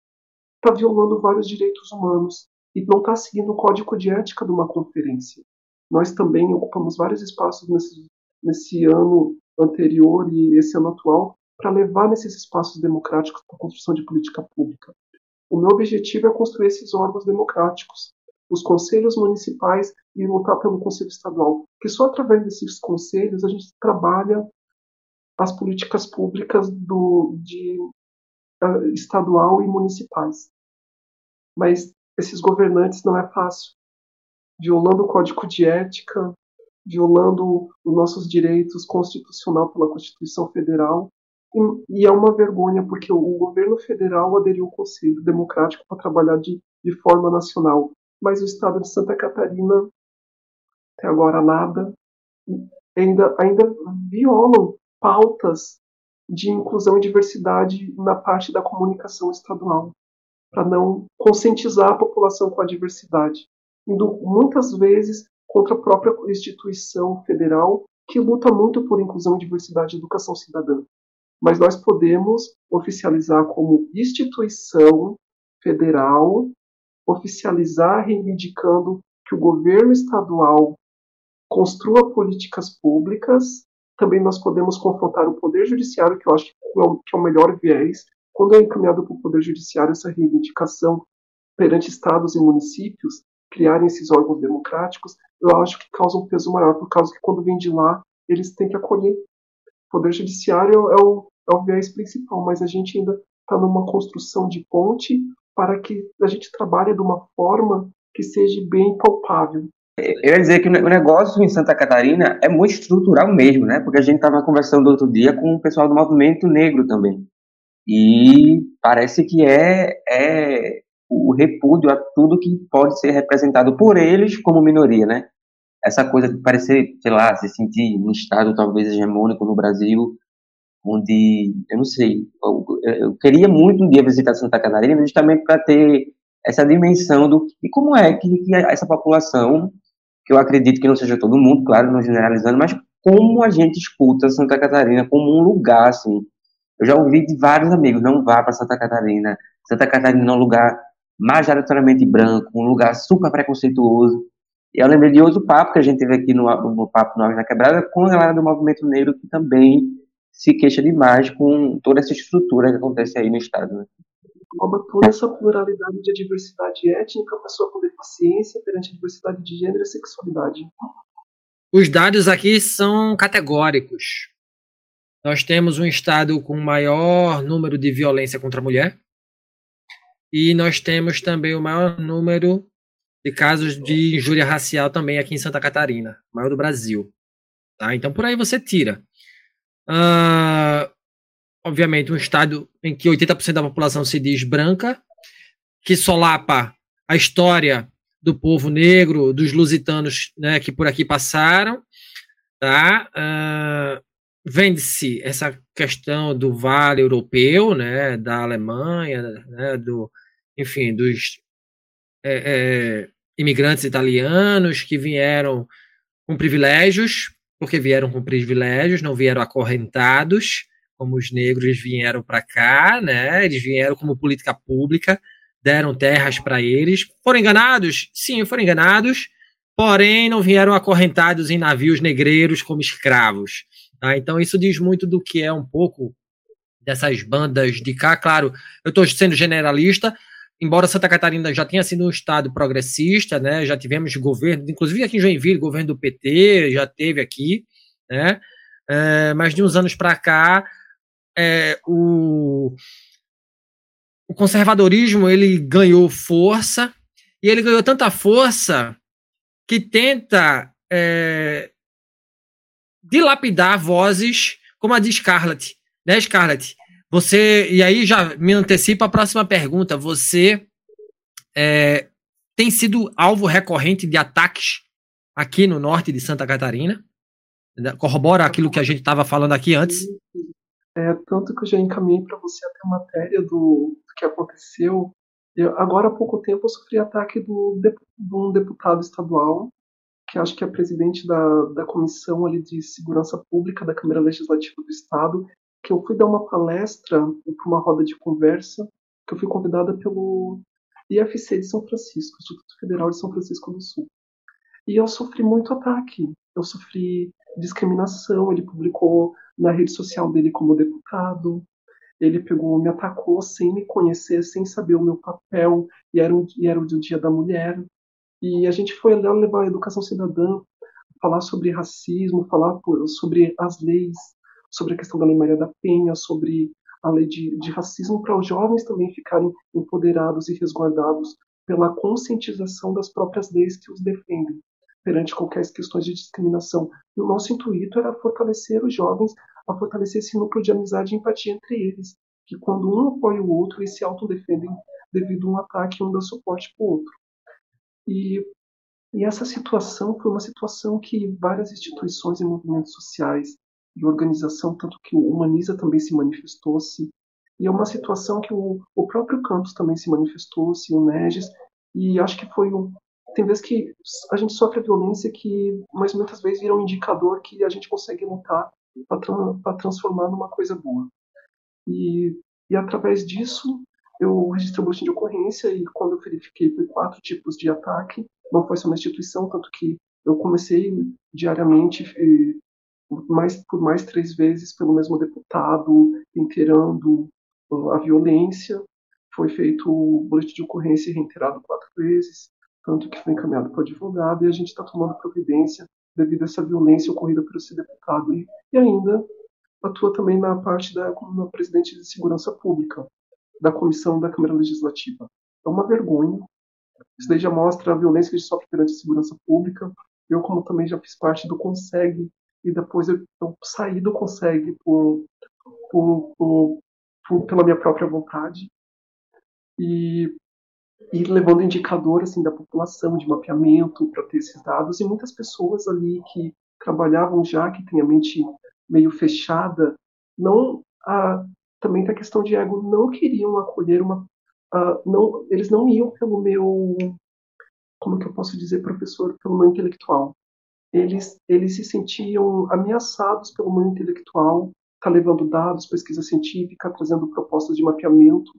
está violando vários direitos humanos e não está seguindo o código de ética de uma conferência. Nós também ocupamos vários espaços nesse, nesse ano anterior e esse ano atual para levar nesses espaços democráticos para a construção de política pública. O meu objetivo é construir esses órgãos democráticos, os conselhos municipais e lutar pelo conselho estadual, que só através desses conselhos a gente trabalha as políticas públicas do, de estadual e municipais. Mas esses governantes não é fácil, violando o código de ética, violando os nossos direitos constitucional pela Constituição Federal. E, e é uma vergonha porque o, o governo federal aderiu ao Conselho Democrático para trabalhar de, de forma nacional mas o estado de Santa Catarina, até agora nada, ainda, ainda violam pautas de inclusão e diversidade na parte da comunicação estadual, para não conscientizar a população com a diversidade, indo muitas vezes contra a própria instituição federal que luta muito por inclusão e diversidade e educação cidadã. Mas nós podemos oficializar como instituição federal oficializar reivindicando que o governo estadual construa políticas públicas. Também nós podemos confrontar o Poder Judiciário, que eu acho que é o é melhor viés, quando é encaminhado para o Poder Judiciário essa reivindicação perante estados e municípios, criarem esses órgãos democráticos, eu acho que causa um peso maior, por causa que quando vem de lá, eles têm que acolher. O Poder Judiciário é o, é o viés principal, mas a gente ainda está numa construção de ponte para que a gente trabalhe de uma forma que seja bem palpável. Eu ia dizer que o negócio em Santa Catarina é muito estrutural mesmo, né? Porque a gente estava conversando outro dia com o pessoal do movimento negro também. E parece que é, é o repúdio a tudo que pode ser representado por eles como minoria, né? Essa coisa de parecer, sei lá, se sentir um Estado talvez hegemônico no Brasil onde, eu não sei, eu, eu queria muito um dia visitar Santa Catarina justamente para ter essa dimensão do de como é que, que, essa população, eu acredito que não seja todo mundo, claro, não generalizando, mas como a gente escuta Santa Catarina como um lugar, assim. Eu já ouvi de vários amigos, não vá para Santa Catarina. Santa Catarina é um lugar majoritariamente branco, um lugar super preconceituoso. E eu lembrei de outro papo que a gente teve aqui no, no Papo Nós na Quebrada com a galera do movimento negro que também se queixa demais com toda essa estrutura que acontece aí no Estado. Né? Engloba toda essa pluralidade de diversidade étnica, pessoa com deficiência perante a diversidade de gênero e sexualidade. Os dados aqui são categóricos. Nós temos um estado com maior número de violência contra a mulher e nós temos também o maior número de casos de injúria racial também aqui em Santa Catarina, maior do Brasil. Tá? Então por aí você tira. Uh, obviamente, um estado em que 80% da população se diz branca, que solapa a história do povo negro, dos lusitanos né, que por aqui passaram, tá? Uh, Vende-se essa questão do vale europeu, né, da Alemanha, né, do, enfim, dos é, é, imigrantes italianos que vieram com privilégios, porque vieram com privilégios, não vieram acorrentados, como os negros vieram para cá, né? Eles vieram como política pública deram terras para eles. Foram enganados? Sim, foram enganados, porém não vieram acorrentados em navios negreiros como escravos. Tá? Então isso diz muito do que é um pouco dessas bandas de cá. Claro, eu estou sendo generalista, embora Santa Catarina já tenha sido um estado progressista, né? Já tivemos governo, inclusive aqui em Joinville, governo do PT já teve aqui, né? É, mas de uns anos para cá, é, o o conservadorismo ele ganhou força e ele ganhou tanta força que tenta é, dilapidar vozes como a de Scarlett, né, Scarlett? Você e aí já me antecipa a próxima pergunta. Você é, tem sido alvo recorrente de ataques aqui no norte de Santa Catarina? Corrobora aquilo que a gente estava falando aqui antes? É, tanto que eu já encaminhei para você até a matéria do, do que aconteceu. Eu, agora há pouco tempo eu sofri ataque do, de, de um deputado estadual, que acho que é presidente da, da Comissão ali de Segurança Pública da Câmara Legislativa do Estado, que eu fui dar uma palestra para uma roda de conversa, que eu fui convidada pelo IFC de São Francisco, Instituto Federal de São Francisco do Sul. E eu sofri muito ataque. Eu sofri discriminação. Ele publicou na rede social dele como deputado. Ele pegou, me atacou sem me conhecer, sem saber o meu papel, e era, um, e era o Dia da Mulher. E a gente foi lá levar a educação cidadã, falar sobre racismo, falar sobre as leis, sobre a questão da Lei Maria da Penha, sobre a lei de, de racismo, para os jovens também ficarem empoderados e resguardados pela conscientização das próprias leis que os defendem perante qualquer questões de discriminação. E o nosso intuito era fortalecer os jovens, a fortalecer esse núcleo de amizade e empatia entre eles, que quando um apoia o outro, eles se autodefendem devido a um ataque um dá suporte para o outro. E, e essa situação foi uma situação que várias instituições e movimentos sociais e organização, tanto que o Humaniza também se manifestou-se, e é uma situação que o, o próprio campus também se manifestou-se, o NEGES, e acho que foi um, tem vezes que a gente sofre violência que, mas muitas vezes vira um indicador que a gente consegue lutar para transformar numa coisa boa. E, e através disso, eu registrei o boletim de ocorrência e quando eu verifiquei foi quatro tipos de ataque, não foi só na instituição, tanto que eu comecei diariamente mais por mais três vezes pelo mesmo deputado, inteirando a violência. Foi feito o boletim de ocorrência reiterado quatro vezes tanto que foi encaminhado para o advogado, e a gente está tomando providência devido a essa violência ocorrida por esse deputado. E, e ainda atua também na parte da como presidente de segurança pública da comissão da Câmara Legislativa. É uma vergonha. Isso daí já mostra a violência que a gente sofre perante a segurança pública. Eu, como também já fiz parte do CONSEG, e depois eu, eu saí do CONSEG por, por, por, por, pela minha própria vontade. E e levando indicador assim da população de mapeamento para ter esses dados e muitas pessoas ali que trabalhavam já que têm a mente meio fechada não ah, também tem a questão de ego não queriam acolher uma ah, não eles não iam pelo meu como que eu posso dizer, professor pelo meu intelectual. Eles, eles se sentiam ameaçados pelo meu intelectual, tá levando dados, pesquisa científica, trazendo propostas de mapeamento,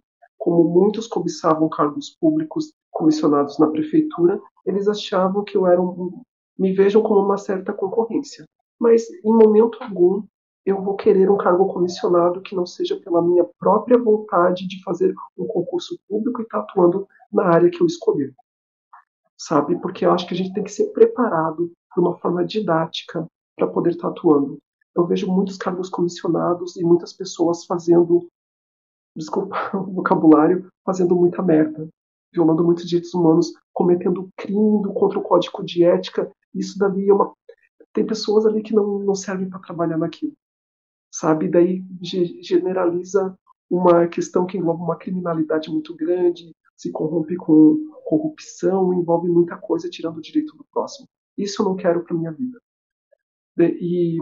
como muitos cobiçavam cargos públicos comissionados na prefeitura, eles achavam que eu era um, me vejam como uma certa concorrência. Mas em momento algum eu vou querer um cargo comissionado que não seja pela minha própria vontade de fazer um concurso público e estar tá atuando na área que eu escolher. Sabe? Porque eu acho que a gente tem que ser preparado de uma forma didática para poder estar tá atuando. Eu vejo muitos cargos comissionados e muitas pessoas fazendo, desculpa <laughs> o vocabulário, fazendo muita merda, violando muitos direitos humanos, cometendo crime contra o código de ética. Isso dali é uma. Tem pessoas ali que não, não servem para trabalhar naquilo sabe? Daí generaliza uma questão que envolve uma criminalidade muito grande, se corrompe com corrupção, envolve muita coisa tirando o direito do próximo. Isso eu não quero para minha vida. E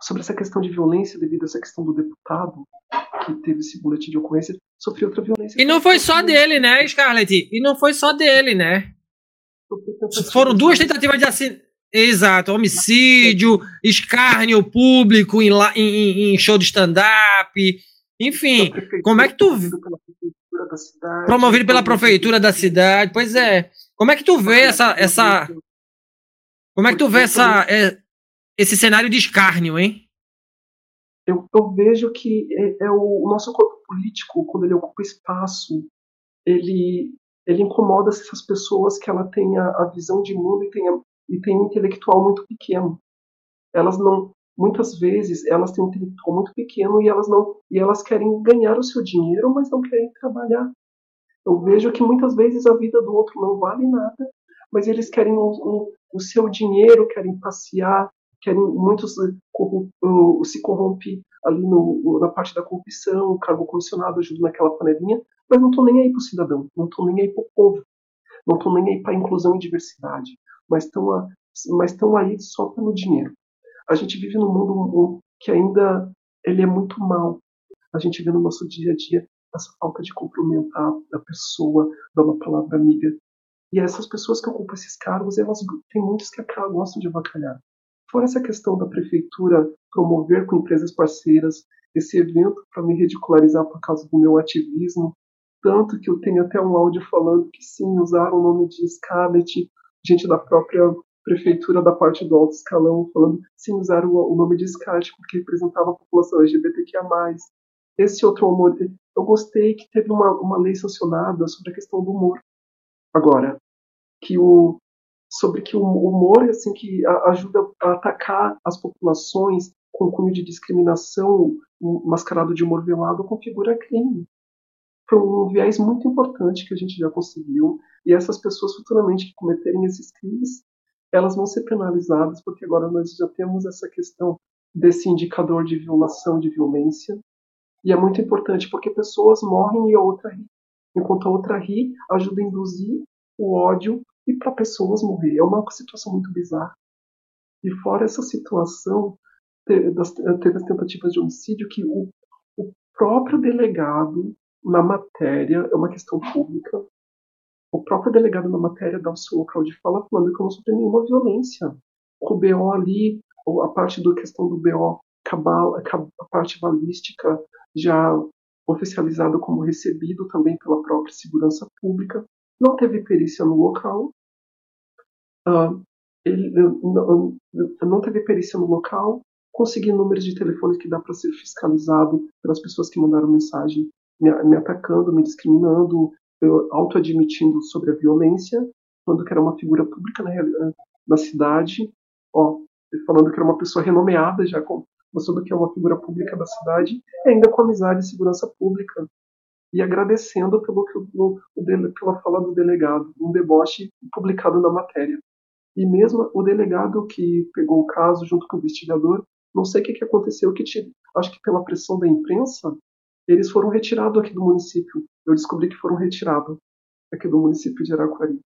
sobre essa questão de violência devido a essa questão do deputado que teve esse boletim de ocorrência, sofreu outra violência. E não foi só dele, né, Scarlett? E não foi só dele, né? Foram duas tentativas de assinatura Exato, homicídio, escárnio público em, em, em show de stand-up, enfim, como é que tu. Promovido pela prefeitura da cidade, pois é. Como é que tu vê essa. essa como é que tu vê essa, é, esse cenário de escárnio, hein? Eu, eu vejo que é, é, o, o nosso corpo político, quando ele ocupa espaço, ele, ele incomoda essas pessoas que ela tenha a visão de mundo e tenha e tem um intelectual muito pequeno. Elas não, muitas vezes, elas têm um intelectual muito pequeno e elas não, e elas querem ganhar o seu dinheiro, mas não querem trabalhar. Eu vejo que muitas vezes a vida do outro não vale nada, mas eles querem o, o, o seu dinheiro, querem passear, querem muitos uh, se corrompe ali no, na parte da corrupção, cargo comissionado ajuda naquela panelinha, mas não estão nem aí para o cidadão, não estão nem aí para o povo, não estão nem aí para inclusão e diversidade mas estão aí só pelo dinheiro. A gente vive num mundo que ainda ele é muito mal. A gente vê no nosso dia a dia essa falta de cumprimentar a pessoa, dar uma palavra amiga. E essas pessoas que ocupam esses cargos, elas tem muitos que gostam de avacalhar. Fora essa questão da prefeitura promover com empresas parceiras esse evento para me ridicularizar por causa do meu ativismo, tanto que eu tenho até um áudio falando que sim, usaram o nome de Scarlett gente da própria prefeitura da parte do alto escalão falando sim usar o, nome de descarte porque representava a população LGBTQIA+. Esse outro humor, eu gostei que teve uma, uma lei sancionada sobre a questão do humor. Agora, que o sobre que o humor assim que ajuda a atacar as populações com cunho de discriminação mascarado de humor velado configura crime foi um viés muito importante que a gente já conseguiu. E essas pessoas futuramente que cometerem esses crimes, elas vão ser penalizadas, porque agora nós já temos essa questão desse indicador de violação, de violência. E é muito importante porque pessoas morrem e a outra ri. Enquanto a outra ri, ajuda a induzir o ódio e para pessoas morrer. É uma situação muito bizarra. E fora essa situação, teve, teve as tentativas de homicídio que o, o próprio delegado na matéria, é uma questão pública. O próprio delegado na matéria dá o seu local de fala falando que não sofreu nenhuma violência. O BO ali, a parte da questão do BO, a parte balística já oficializada como recebido também pela própria segurança pública, não teve perícia no local. Uh, ele não, não teve perícia no local, consegui números de telefones que dá para ser fiscalizado pelas pessoas que mandaram mensagem me, me atacando, me discriminando, auto-admitindo sobre a violência, falando que era uma figura pública na, na cidade, ó, falando que era uma pessoa renomeada já, com, mostrando que é uma figura pública da cidade, e ainda com amizade e segurança pública. E agradecendo pelo que o, o, pela fala do delegado, um deboche publicado na matéria. E mesmo o delegado que pegou o caso junto com o investigador, não sei o que, que aconteceu, que acho que pela pressão da imprensa, eles foram retirados aqui do município. Eu descobri que foram retirados aqui do município de Araquari,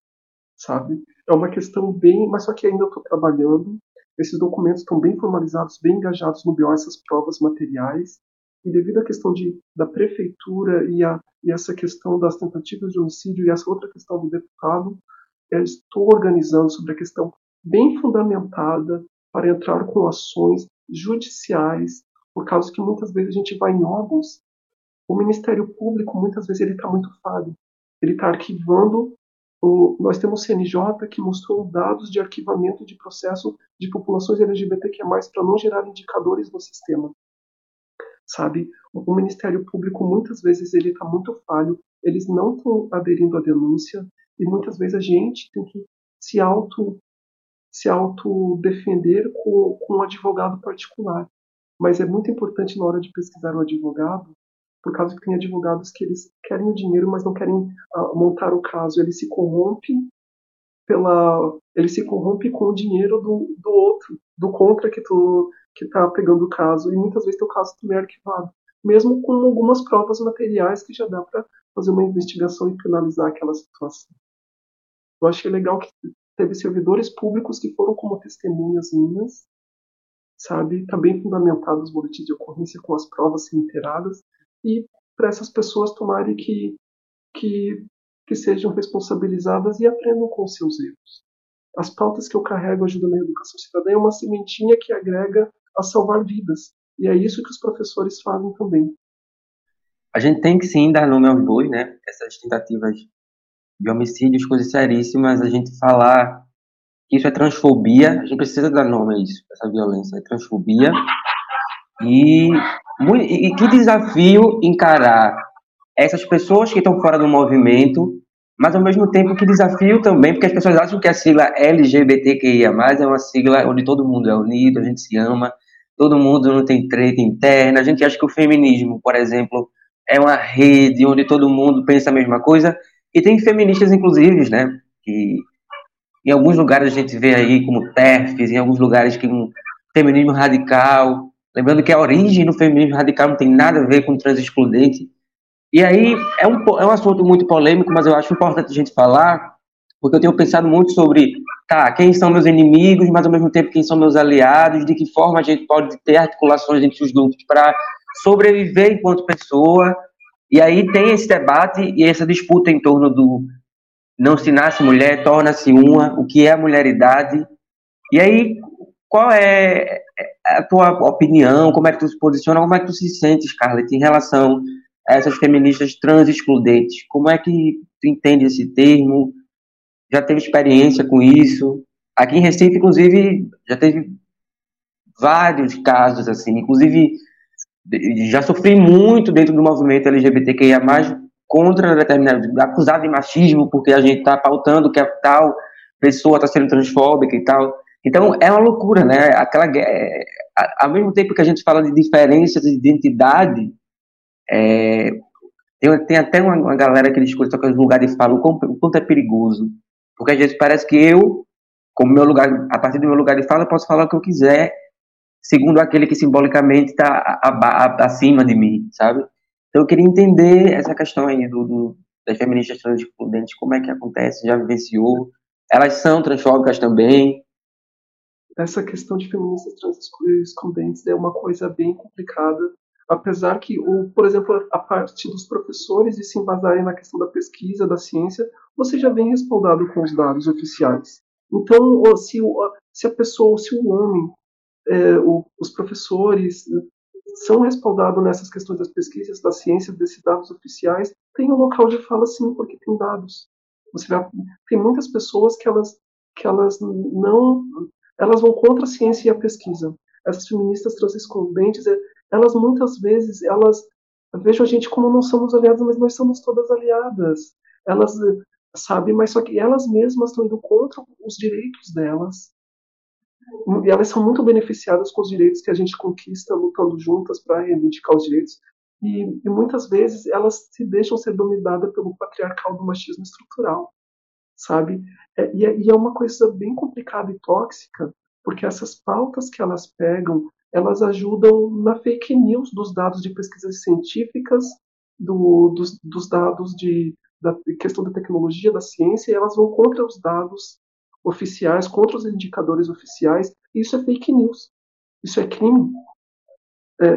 sabe? É uma questão bem, mas só que ainda estou trabalhando. Esses documentos estão bem formalizados, bem engajados no BO, essas provas materiais. E devido à questão de, da prefeitura e, a, e essa questão das tentativas de homicídio e essa outra questão do deputado, eu estou organizando sobre a questão bem fundamentada para entrar com ações judiciais, por causa que muitas vezes a gente vai em órgãos, o Ministério Público muitas vezes ele está muito falho, ele está arquivando. Nós temos o CNJ que mostrou dados de arquivamento de processo de populações LGBTQ+, para não gerar indicadores no sistema. Sabe, o Ministério Público muitas vezes ele está muito falho, eles não estão aderindo à denúncia e muitas vezes a gente tem que se auto se auto defender com, com um advogado particular. Mas é muito importante na hora de pesquisar o advogado, por causa que tem advogados que eles querem o dinheiro, mas não querem uh, montar o caso. Ele se corrompe pela, ele se corrompe com o dinheiro do, do outro, do contra que tu que está pegando o caso. E muitas vezes teu caso também é arquivado, mesmo com algumas provas materiais que já dá para fazer uma investigação e penalizar aquela situação. Eu achei legal que teve servidores públicos que foram como testemunhas minhas, sabe? Também fundamentado os boletins de ocorrência com as provas reiteradas e para essas pessoas tomarem que, que, que sejam responsabilizadas e aprendam com os seus erros. As pautas que eu carrego ajuda na educação cidadã é uma sementinha que agrega a salvar vidas. E é isso que os professores fazem também. A gente tem que sim dar nome aos bois, né? Essas tentativas de homicídios, coisas seríssimas, a gente falar que isso é transfobia, a gente precisa dar nome a isso, essa violência, é transfobia. E, e que desafio encarar essas pessoas que estão fora do movimento, mas ao mesmo tempo que desafio também, porque as pessoas acham que a sigla LGBTQIA+, é uma sigla onde todo mundo é unido, a gente se ama, todo mundo não tem treta interna, a gente acha que o feminismo, por exemplo, é uma rede onde todo mundo pensa a mesma coisa, e tem feministas, inclusive, né? Que em alguns lugares a gente vê aí como TERFs, em alguns lugares que um feminismo radical. Lembrando que a origem do feminismo radical não tem nada a ver com trans excludente. E aí é um, é um assunto muito polêmico, mas eu acho importante a gente falar, porque eu tenho pensado muito sobre, tá, quem são meus inimigos, mas ao mesmo tempo quem são meus aliados, de que forma a gente pode ter articulações entre os grupos para sobreviver enquanto pessoa e aí tem esse debate e essa disputa em torno do não se nasce mulher, torna-se uma, o que é a mulheridade. E aí, qual é a tua opinião, como é que tu se posiciona, como é que tu se sente, Scarlett, em relação a essas feministas trans excludentes? Como é que tu entende esse termo? Já teve experiência com isso? Aqui em Recife, inclusive, já teve vários casos, assim, inclusive já sofri muito dentro do movimento LGBTQIA+, contra determinado, acusado de machismo, porque a gente está pautando que a tal pessoa está sendo transfóbica e tal. Então, é uma loucura, né? Aquela, é, ao mesmo tempo que a gente fala de diferenças de identidade, é, tem, tem, até uma, uma, galera que discute aqueles lugares e fala o quanto é perigoso. Porque às vezes parece que eu, como meu lugar, a partir do meu lugar de fala, posso falar o que eu quiser segundo aquele que simbolicamente está acima de mim, sabe? Então eu queria entender essa questão aí do, do das feministas transexcludentes, como é que acontece, já vivenciou? Elas são transfóbicas também? Essa questão de feministas transexcludentes é uma coisa bem complicada, apesar que, o, por exemplo, a parte dos professores de se embasarem na questão da pesquisa, da ciência, você já vem respaldado com os dados oficiais. Então, se, se a pessoa, se o homem é, o, os professores são respaldados nessas questões das pesquisas, da ciência, desses dados oficiais, tem um local de fala sim, porque tem dados. Você vê, tem muitas pessoas que elas, que elas não, elas vão contra a ciência e a pesquisa. Essas feministas transexcludentes, é, elas muitas vezes, elas vejam a gente como não somos aliadas, mas nós somos todas aliadas. Elas, sabe, mas só que elas mesmas estão indo contra os direitos delas, e elas são muito beneficiadas com os direitos que a gente conquista lutando juntas para reivindicar os direitos. E, e, muitas vezes elas se deixam ser dominadas pelo patriarcal do machismo estrutural, sabe? É, e, é, e, é, uma coisa bem complicada e tóxica, porque essas pautas que elas pegam, elas ajudam na fake news dos dados de pesquisas científicas, do, dos, dos, dados de, da questão da tecnologia, da ciência, elas vão contra os dados oficiais, contra os indicadores oficiais, isso é fake news. Isso é crime. É,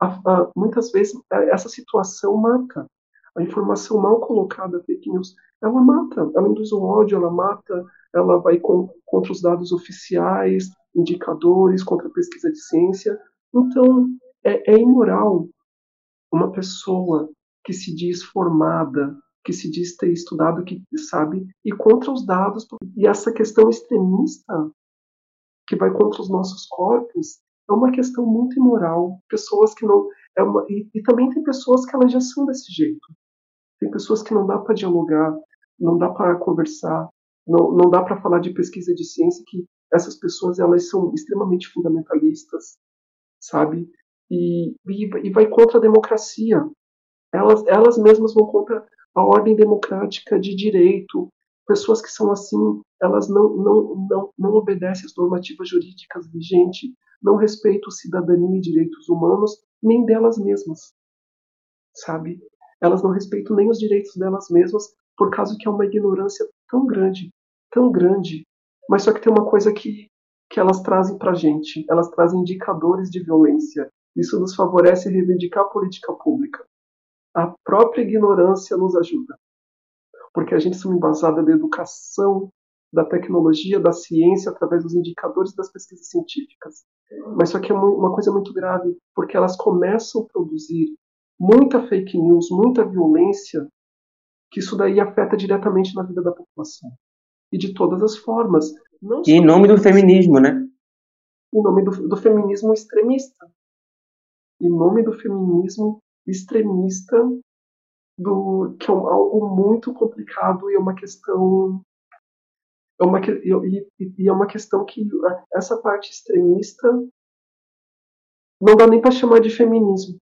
a, a, muitas vezes essa situação marca. A informação mal colocada, fake news, ela mata, ela induz o ódio, ela mata, ela vai com, contra os dados oficiais, indicadores, contra a pesquisa de ciência. Então, é, é imoral uma pessoa que se diz formada, que se diz ter estudado, que sabe, e contra os dados. E essa questão extremista que vai contra os nossos corpos é uma questão muito imoral. Pessoas que não. É uma, e, e também tem pessoas que elas já são desse jeito. Tem pessoas que não dá para dialogar, não dá para conversar, não, não dá para falar de pesquisa de ciência que essas pessoas elas são extremamente fundamentalistas, sabe? E, e, e vai contra a democracia. Elas, elas mesmas vão contra a ordem democrática de direito. Pessoas que são assim, elas não, não, não, não obedecem às normativas jurídicas vigentes, não respeitam cidadania e direitos humanos, nem delas mesmas, sabe? Elas não respeitam nem os direitos delas mesmas, por causa que é uma ignorância tão grande, tão grande. Mas só que tem uma coisa que, que elas trazem pra gente, elas trazem indicadores de violência. Isso nos favorece a reivindicar a política pública a própria ignorância nos ajuda. Porque a gente se embasada da educação, da tecnologia, da ciência, através dos indicadores das pesquisas científicas. Mas só que é uma coisa muito grave, porque elas começam a produzir muita fake news, muita violência, que isso daí afeta diretamente na vida da população. E de todas as formas. e em nome do feminismo, né? Em nome do, do feminismo extremista. Em nome do feminismo extremista do que é algo muito complicado e é uma questão é uma, e, e é uma questão que essa parte extremista não dá nem para chamar de feminismo.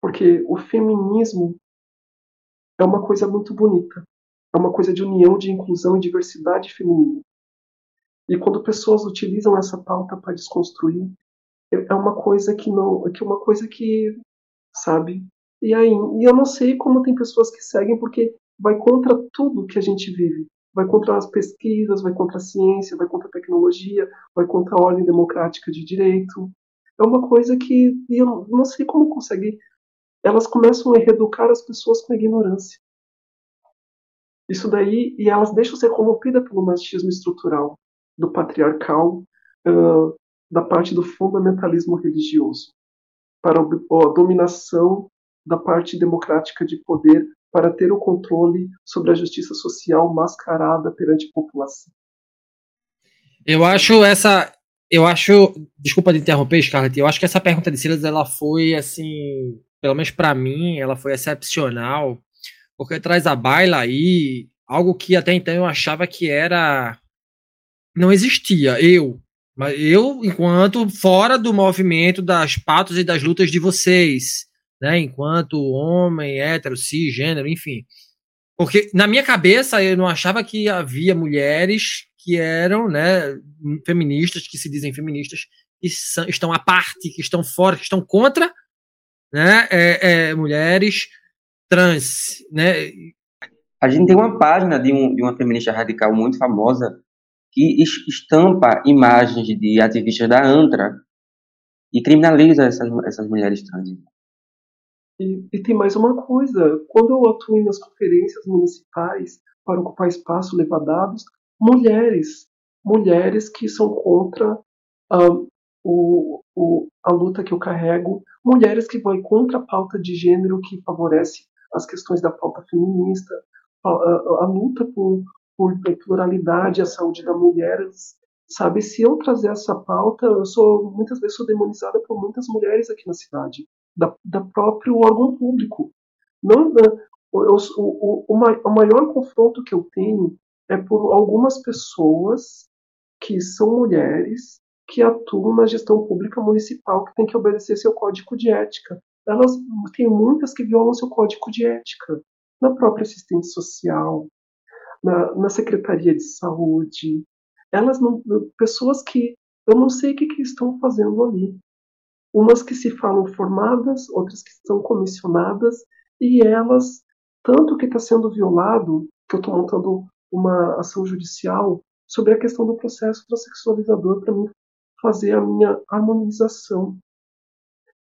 Porque o feminismo é uma coisa muito bonita. É uma coisa de união de inclusão e diversidade feminina. E quando pessoas utilizam essa pauta para desconstruir é uma coisa que não que é uma coisa que sabe? E aí, e eu não sei como tem pessoas que seguem porque vai contra tudo que a gente vive. Vai contra as pesquisas, vai contra a ciência, vai contra a tecnologia, vai contra a ordem democrática de direito. É uma coisa que eu não sei como consegue. Elas começam a reeducar as pessoas com a ignorância. Isso daí, e elas deixam ser corrompidas pelo machismo estrutural, do patriarcal, uh, da parte do fundamentalismo religioso para a dominação da parte democrática de poder para ter o controle sobre a justiça social mascarada perante a população. Eu acho essa, eu acho, desculpa de interromper, Scarlett, eu acho que essa pergunta de Silas ela foi assim, pelo menos para mim, ela foi excepcional, porque traz a baila aí algo que até então eu achava que era não existia. Eu, mas eu, enquanto fora do movimento das patos e das lutas de vocês, né? Enquanto homem, hétero, cisgênero, enfim. Porque na minha cabeça eu não achava que havia mulheres que eram, né, feministas, que se dizem feministas, que são, estão à parte, que estão fora, que estão contra, né, é, é, mulheres trans, né. A gente tem uma página de, um, de uma feminista radical muito famosa que estampa imagens de ativistas da ANTRA e criminaliza essas, essas mulheres trans. E, e, tem mais uma coisa: quando eu atuo nas conferências municipais para ocupar espaço, levar dados, mulheres, mulheres que são contra uh, o, o, a luta que eu carrego, mulheres que vão contra a pauta de gênero que favorece as questões da pauta feminista, a, a, a luta por por pluralidade, a saúde da mulher, sabe? Se eu trazer essa pauta, eu sou muitas vezes sou demonizada por muitas mulheres aqui na cidade, da, da próprio órgão público. Não, eu, o, o, o maior confronto que eu tenho é por algumas pessoas que são mulheres que atuam na gestão pública municipal que tem que obedecer seu código de ética. Elas tem muitas que violam seu código de ética na própria assistente social, na, na Secretaria de Saúde. Elas não, pessoas que eu não sei o que, que estão fazendo ali. Umas que se falam formadas, outras que estão comissionadas, e elas, tanto que está sendo violado, que eu estou montando uma ação judicial sobre a questão do processo transexualizador para mim fazer a minha harmonização.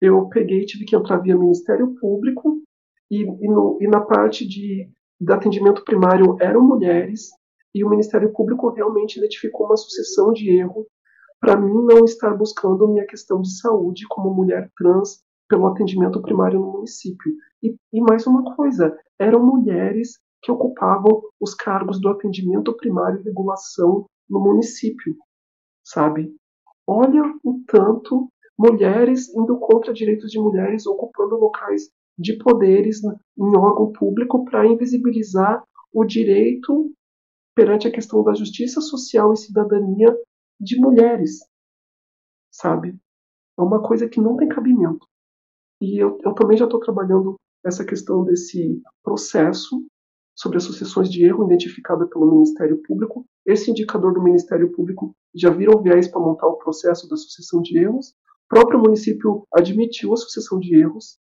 Eu peguei, tive que entrar via Ministério Público e, e, no, e na parte de, de atendimento primário eram mulheres, e o Ministério Público realmente identificou uma sucessão de erro para mim não estar buscando minha questão de saúde como mulher trans pelo atendimento primário no município. E, e mais uma coisa, eram mulheres que ocupavam os cargos do atendimento primário e regulação no município, sabe? Olha o tanto mulheres indo contra direitos de mulheres, ocupando locais de poderes em órgão público para invisibilizar o direito perante a questão da justiça social e cidadania de mulheres, sabe? É uma coisa que não tem cabimento. E eu, eu também já estou trabalhando essa questão desse processo sobre associações de erro identificada pelo Ministério Público. Esse indicador do Ministério Público já virou viés para montar o processo da associação de erros. O próprio município admitiu a associação de erros,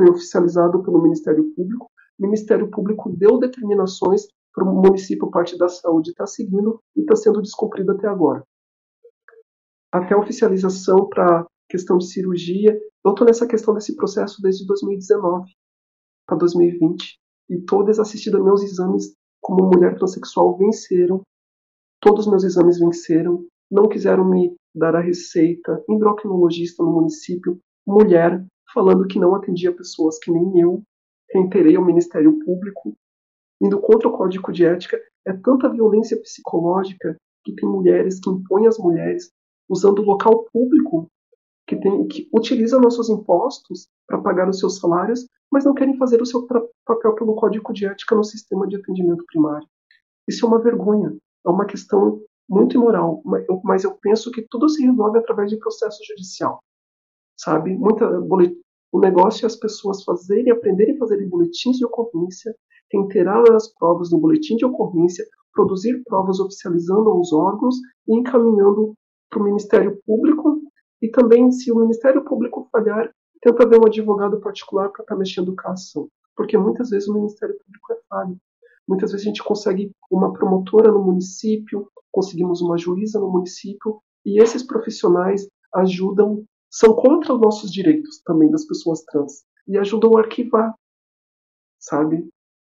foi oficializado pelo Ministério Público. O Ministério Público deu determinações para o município parte da saúde está seguindo e está sendo descumprido até agora. Até a oficialização para questão de cirurgia, eu estou nessa questão desse processo desde 2019 para 2020 e todas assistidas meus exames como mulher transexual venceram, todos os meus exames venceram, não quiseram me dar a receita, endocrinologista no município, mulher, falando que não atendia pessoas que nem eu, reiterei ao Ministério Público, indo contra o código de ética, é tanta violência psicológica que tem mulheres que impõem as mulheres usando o local público que, tem, que utiliza nossos impostos para pagar os seus salários, mas não querem fazer o seu papel pelo código de ética no sistema de atendimento primário. Isso é uma vergonha, é uma questão muito imoral, mas eu penso que tudo se resolve através de processo judicial, sabe? Muita o negócio é as pessoas fazerem, aprenderem a fazerem boletins de ocorrência, reiterar as provas no boletim de ocorrência, produzir provas oficializando os órgãos e encaminhando para o Ministério Público. E também, se o Ministério Público falhar, tenta ver um advogado particular para estar tá mexendo com a ação. Porque muitas vezes o Ministério Público é falho. Muitas vezes a gente consegue uma promotora no município, conseguimos uma juíza no município, e esses profissionais ajudam, são contra os nossos direitos também das pessoas trans, e ajudam a arquivar, sabe?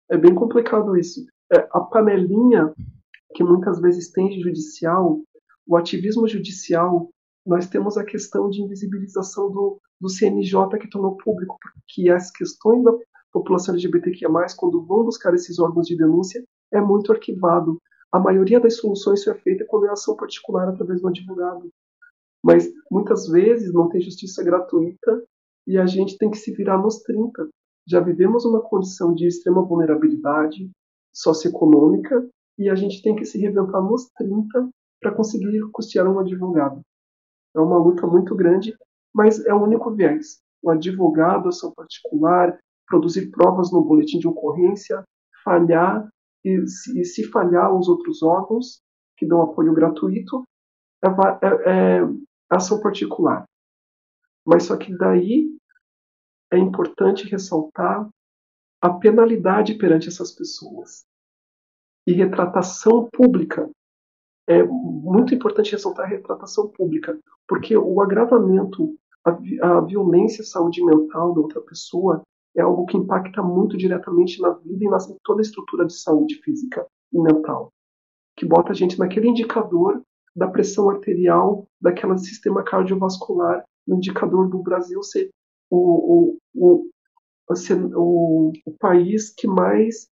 É bem complicado isso. É, a panelinha que muitas vezes tem judicial, o ativismo judicial, nós temos a questão de invisibilização do, do CNJ que tornou público, porque as questões da população LGBTQIA+, quando vão buscar esses órgãos de denúncia, é muito arquivado. A maioria das soluções é feita quando é ação particular através do advogado. Mas muitas vezes não tem justiça gratuita e a gente tem que se virar nos 30 já vivemos uma condição de extrema vulnerabilidade socioeconômica e a gente tem que se reinventar nos 30 para conseguir custear um advogado. É uma luta muito grande, mas é o único viés. O advogado, ação particular, produzir provas no boletim de ocorrência, falhar e se, e se falhar os outros órgãos que dão apoio gratuito, é, é, é ação particular. Mas só que daí é importante ressaltar a penalidade perante essas pessoas. E retratação pública. É muito importante ressaltar a retratação pública, porque o agravamento, a, a violência saúde mental da outra pessoa é algo que impacta muito diretamente na vida e na toda a estrutura de saúde física e mental. Que bota a gente naquele indicador da pressão arterial, daquele sistema cardiovascular, no indicador do Brasil ser o, o, o, o, país que mais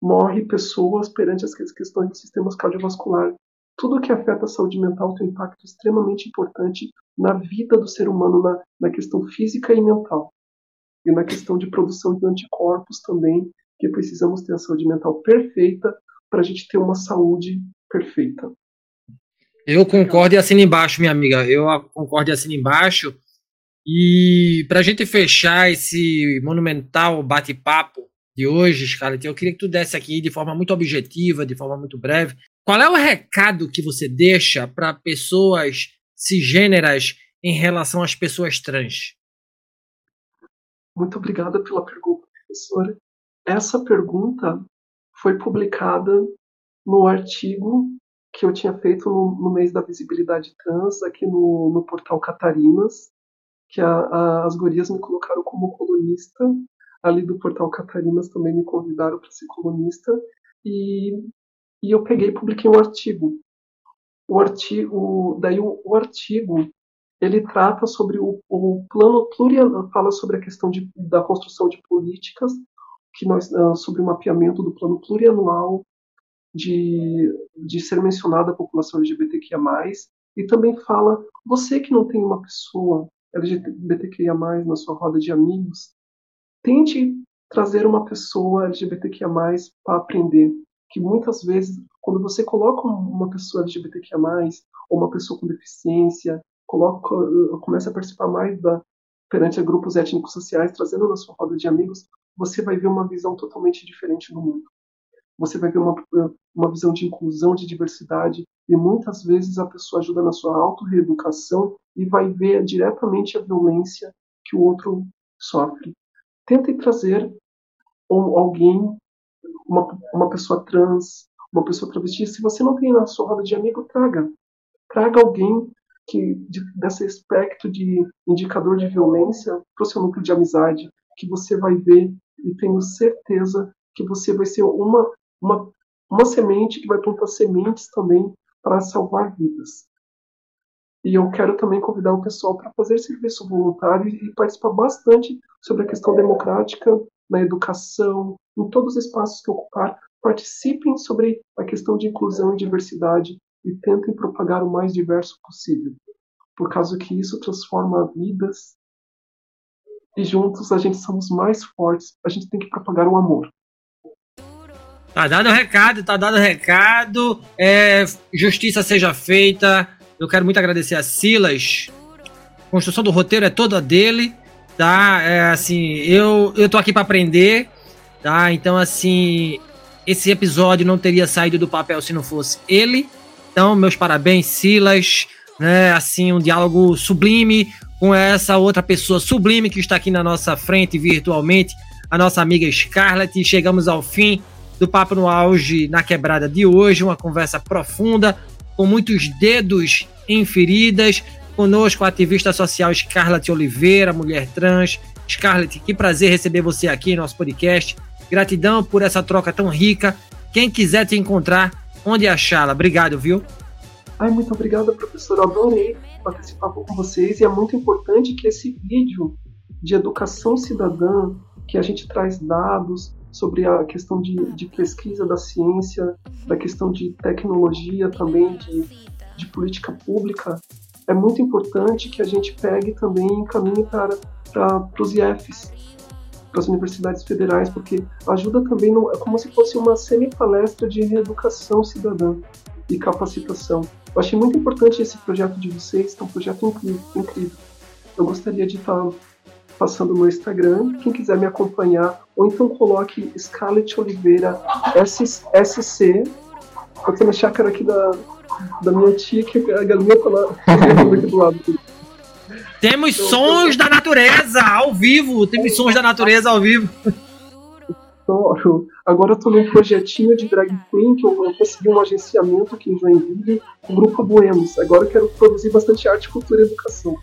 morre pessoas perante as questões dos sistemas cardiovascular. Tudo que afeta a saúde mental tem um impacto extremamente importante na vida do ser humano, na, na questão física e mental. E na questão de produção de anticorpos também, que precisamos ter a saúde mental perfeita para a gente ter uma saúde perfeita. Eu concordo e assino embaixo, minha amiga. Eu concordo e assino embaixo. E para a gente fechar esse monumental bate-papo de hoje, Scarlett, eu queria que tu desse aqui de forma muito objetiva, de forma muito breve, qual é o recado que você deixa para pessoas cisgêneras em relação às pessoas trans? Muito obrigada pela pergunta, professora. Essa pergunta foi publicada no artigo que eu tinha feito no, no mês da visibilidade trans aqui no, no portal Catarinas, que a, a, as gurias me colocaram como colunista ali do portal Catarinas também me convidaram para ser colunista e, e eu peguei e publiquei um artigo. O artigo, daí o, o artigo ele trata sobre o, o plano plurianual, fala sobre a questão de, da construção de políticas, que nós uh, sobre o mapeamento do plano plurianual de, de ser mencionada a população LGBTQIA+, e também fala, você que não tem uma pessoa LGBTQIA+, na sua roda de amigos, tente trazer uma pessoa LGBTQIA+, para aprender. Que muitas vezes, quando você coloca uma pessoa LGBTQIA+, ou uma pessoa com deficiência, coloca, começa a participar mais da, perante grupos étnicos sociais, trazendo na sua roda de amigos, você vai ver uma visão totalmente diferente do mundo. Você vai ver uma, uma visão de inclusão, de diversidade, e muitas vezes a pessoa ajuda na sua auto-reeducação e vai ver diretamente a violência que o outro sofre. Tente trazer alguém, uma, uma pessoa trans, uma pessoa travesti. Se você não tem na sua roda de amigo, traga. Traga alguém que de, desse aspecto de indicador de violência para o seu núcleo de amizade, que você vai ver e tenho certeza que você vai ser uma, uma, uma semente que vai plantar sementes também para salvar vidas. E eu quero também convidar o pessoal para fazer serviço voluntário e participar bastante sobre a questão democrática na educação, em todos os espaços que ocupar. Participem sobre a questão de inclusão e diversidade e tentem propagar o mais diverso possível, por causa que isso transforma vidas e juntos a gente somos mais fortes. A gente tem que propagar o amor. Tá dado o recado, tá dado o recado. É, justiça seja feita. Eu quero muito agradecer a Silas. A construção do roteiro é toda dele, tá? É, assim, eu, eu tô aqui para aprender, tá? Então, assim, esse episódio não teria saído do papel se não fosse ele. Então, meus parabéns, Silas. Né? Assim, um diálogo sublime com essa outra pessoa sublime que está aqui na nossa frente virtualmente, a nossa amiga Scarlett. Chegamos ao fim do Papo no Auge na Quebrada de hoje, uma conversa profunda, com muitos dedos em feridas. Conosco a ativista social Scarlett Oliveira, mulher trans. Scarlett, que prazer receber você aqui em nosso podcast. Gratidão por essa troca tão rica. Quem quiser te encontrar, onde achá-la? Obrigado, viu? Ai, muito obrigada, professor. Adorei participar com vocês e é muito importante que esse vídeo de educação cidadã, que a gente traz dados, sobre a questão de, de pesquisa da ciência, da questão de tecnologia também, de, de política pública, é muito importante que a gente pegue também e encaminhe para, para, para os IEFs, para as universidades federais, porque ajuda também, no, é como se fosse uma semi-palestra de reeducação cidadã e capacitação. Eu achei muito importante esse projeto de vocês, é um projeto incrível. Eu gostaria de estar passando no Instagram, quem quiser me acompanhar, ou então coloque Scarlett Oliveira SC. Eu tenho a chácara aqui da, da minha tia, que a galinha tá lá aqui do lado. Temos então, sons eu... da natureza ao vivo! Temos sons da natureza ao vivo! Agora eu tô num projetinho de drag queen que eu consegui um agenciamento aqui em Joinville, o Grupo Buenos. Agora eu quero produzir bastante arte, cultura e educação.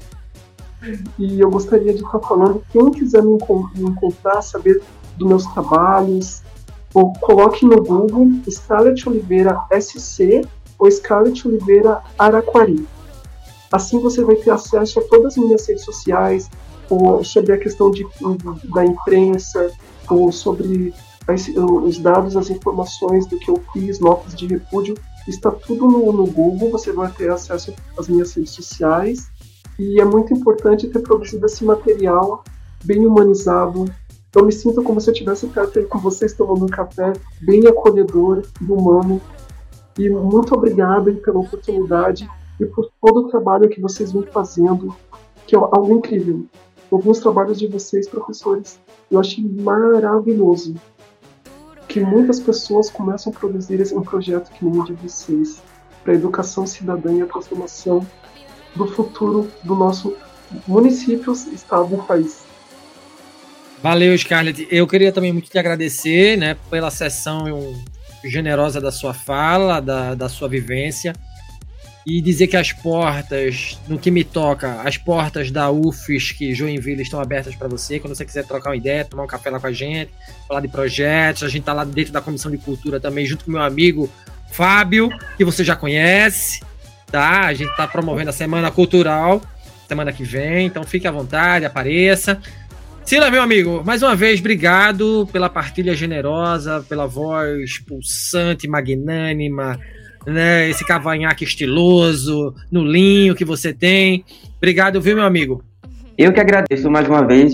E eu gostaria de estar falando, quem quiser me, encontrar, saber dos meus trabalhos, ou coloque no Google Scarlett Oliveira SC ou Scarlett Oliveira Araquari. Assim você vai ter acesso a todas as minhas redes sociais, ou sobre a questão de, da imprensa, ou sobre os dados, as informações do que eu fiz, notas de repúdio, está tudo no, no Google, você vai ter acesso às minhas redes sociais e é muito importante ter produzido esse material bem humanizado. Eu me sinto como se eu estivesse perto com vocês tomando um café, bem acolhedor e humano. E muito obrigado pela oportunidade e por todo o trabalho que vocês vêm fazendo, que é algo incrível. Alguns trabalhos de vocês, professores, eu achei maravilhoso. Que muitas pessoas começam a produzir um projeto que nem de vocês, para a educação cidadã e a transformação do futuro do nosso município, estado e país. Valeu, Scarlett. Eu queria também muito te agradecer né, pela sessão generosa da sua fala, da, da sua vivência. e dizer que as portas, no que me toca, as portas da UFSC Joinville estão abertas para você. Quando você quiser trocar uma ideia, tomar um café lá com a gente, falar de projetos, a gente tá lá dentro da Comissão de Cultura também, junto com meu amigo Fábio, que você já conhece, tá? A gente tá promovendo a Semana Cultural semana que vem, então fique à vontade, apareça. Sila, meu amigo, mais uma vez, obrigado pela partilha generosa, pela voz pulsante, magnânima, né? Esse cavanhaque estiloso, no linho que você tem. Obrigado, viu, meu amigo? Eu que agradeço mais uma vez.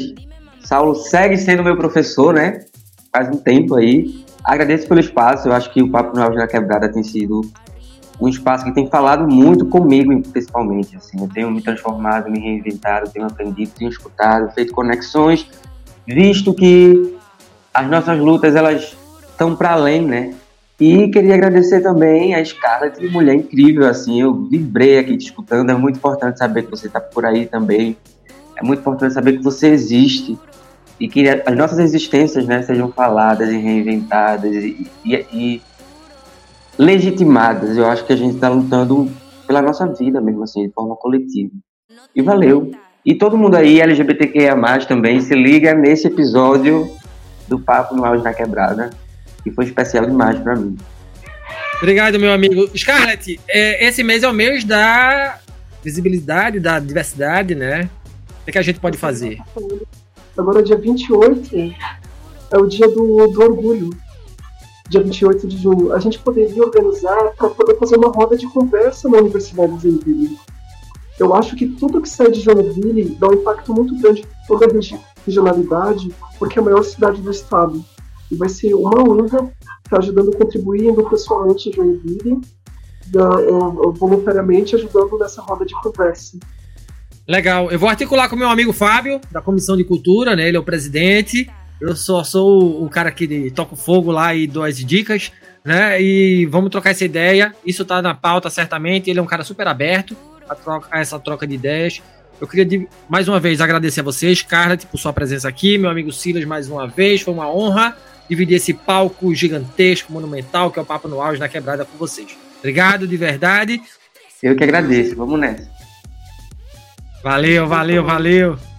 Saulo segue sendo meu professor, né? Faz um tempo aí. Agradeço pelo espaço. Eu acho que o Papo no Auge da Quebrada tem sido um espaço que tem falado muito comigo, principalmente. Assim, eu tenho me transformado, me reinventado, tenho aprendido, tenho escutado, feito conexões, visto que as nossas lutas elas estão para além, né? E queria agradecer também a Scarlett, mulher incrível, assim, eu vibrei aqui te escutando, é muito importante saber que você está por aí também, é muito importante saber que você existe e que as nossas existências, né, sejam faladas e reinventadas e, e, e legitimadas. Eu acho que a gente está lutando pela nossa vida mesmo, assim, de forma coletiva. E valeu. E todo mundo aí, LGBTQIA+, também, se liga nesse episódio do Papo no Auge na Quebrada e foi especial demais para mim. Obrigado, meu amigo. Scarlett, é, esse mês é o mês da visibilidade, da diversidade, né? O que, a gente pode fazer? Agora, dia 28, é o dia do, do orgulho. Dia 28 de junho. A gente poderia organizar para poder fazer uma roda de conversa na Universidade de Joinville. Eu acho que tudo que sai de Joinville dá um impacto muito grande em toda a regionalidade, porque é a maior cidade do estado. E vai ser uma honra estar ajudando, contribuindo pessoalmente em Joinville, voluntariamente ajudando nessa roda de conversa. Legal. Eu vou articular com meu amigo Fábio, da Comissão de Cultura, né? Ele é o presidente. Eu só sou o cara que toca fogo lá e dou as dicas, né? E vamos trocar essa ideia. Isso tá na pauta, certamente. Ele é um cara super aberto a, troca, a essa troca de ideias. Eu queria mais uma vez agradecer a vocês, Scarlett, por sua presença aqui, meu amigo Silas, mais uma vez. Foi uma honra dividir esse palco gigantesco, monumental, que é o Papo no Auge na Quebrada com vocês. Obrigado de verdade. Eu que agradeço. Vamos nessa. Valeu, valeu, valeu.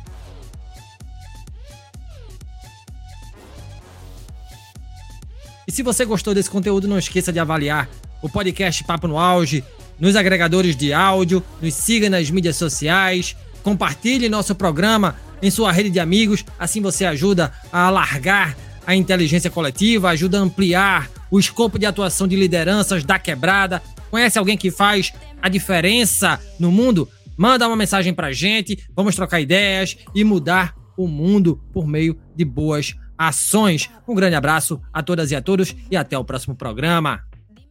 Se você gostou desse conteúdo, não esqueça de avaliar o podcast Papo no Auge nos agregadores de áudio, nos siga nas mídias sociais, compartilhe nosso programa em sua rede de amigos, assim você ajuda a alargar a inteligência coletiva, ajuda a ampliar o escopo de atuação de lideranças da quebrada. Conhece alguém que faz a diferença no mundo? Manda uma mensagem pra gente, vamos trocar ideias e mudar o mundo por meio de boas ações. Um grande abraço a todas e a todos e até o próximo programa.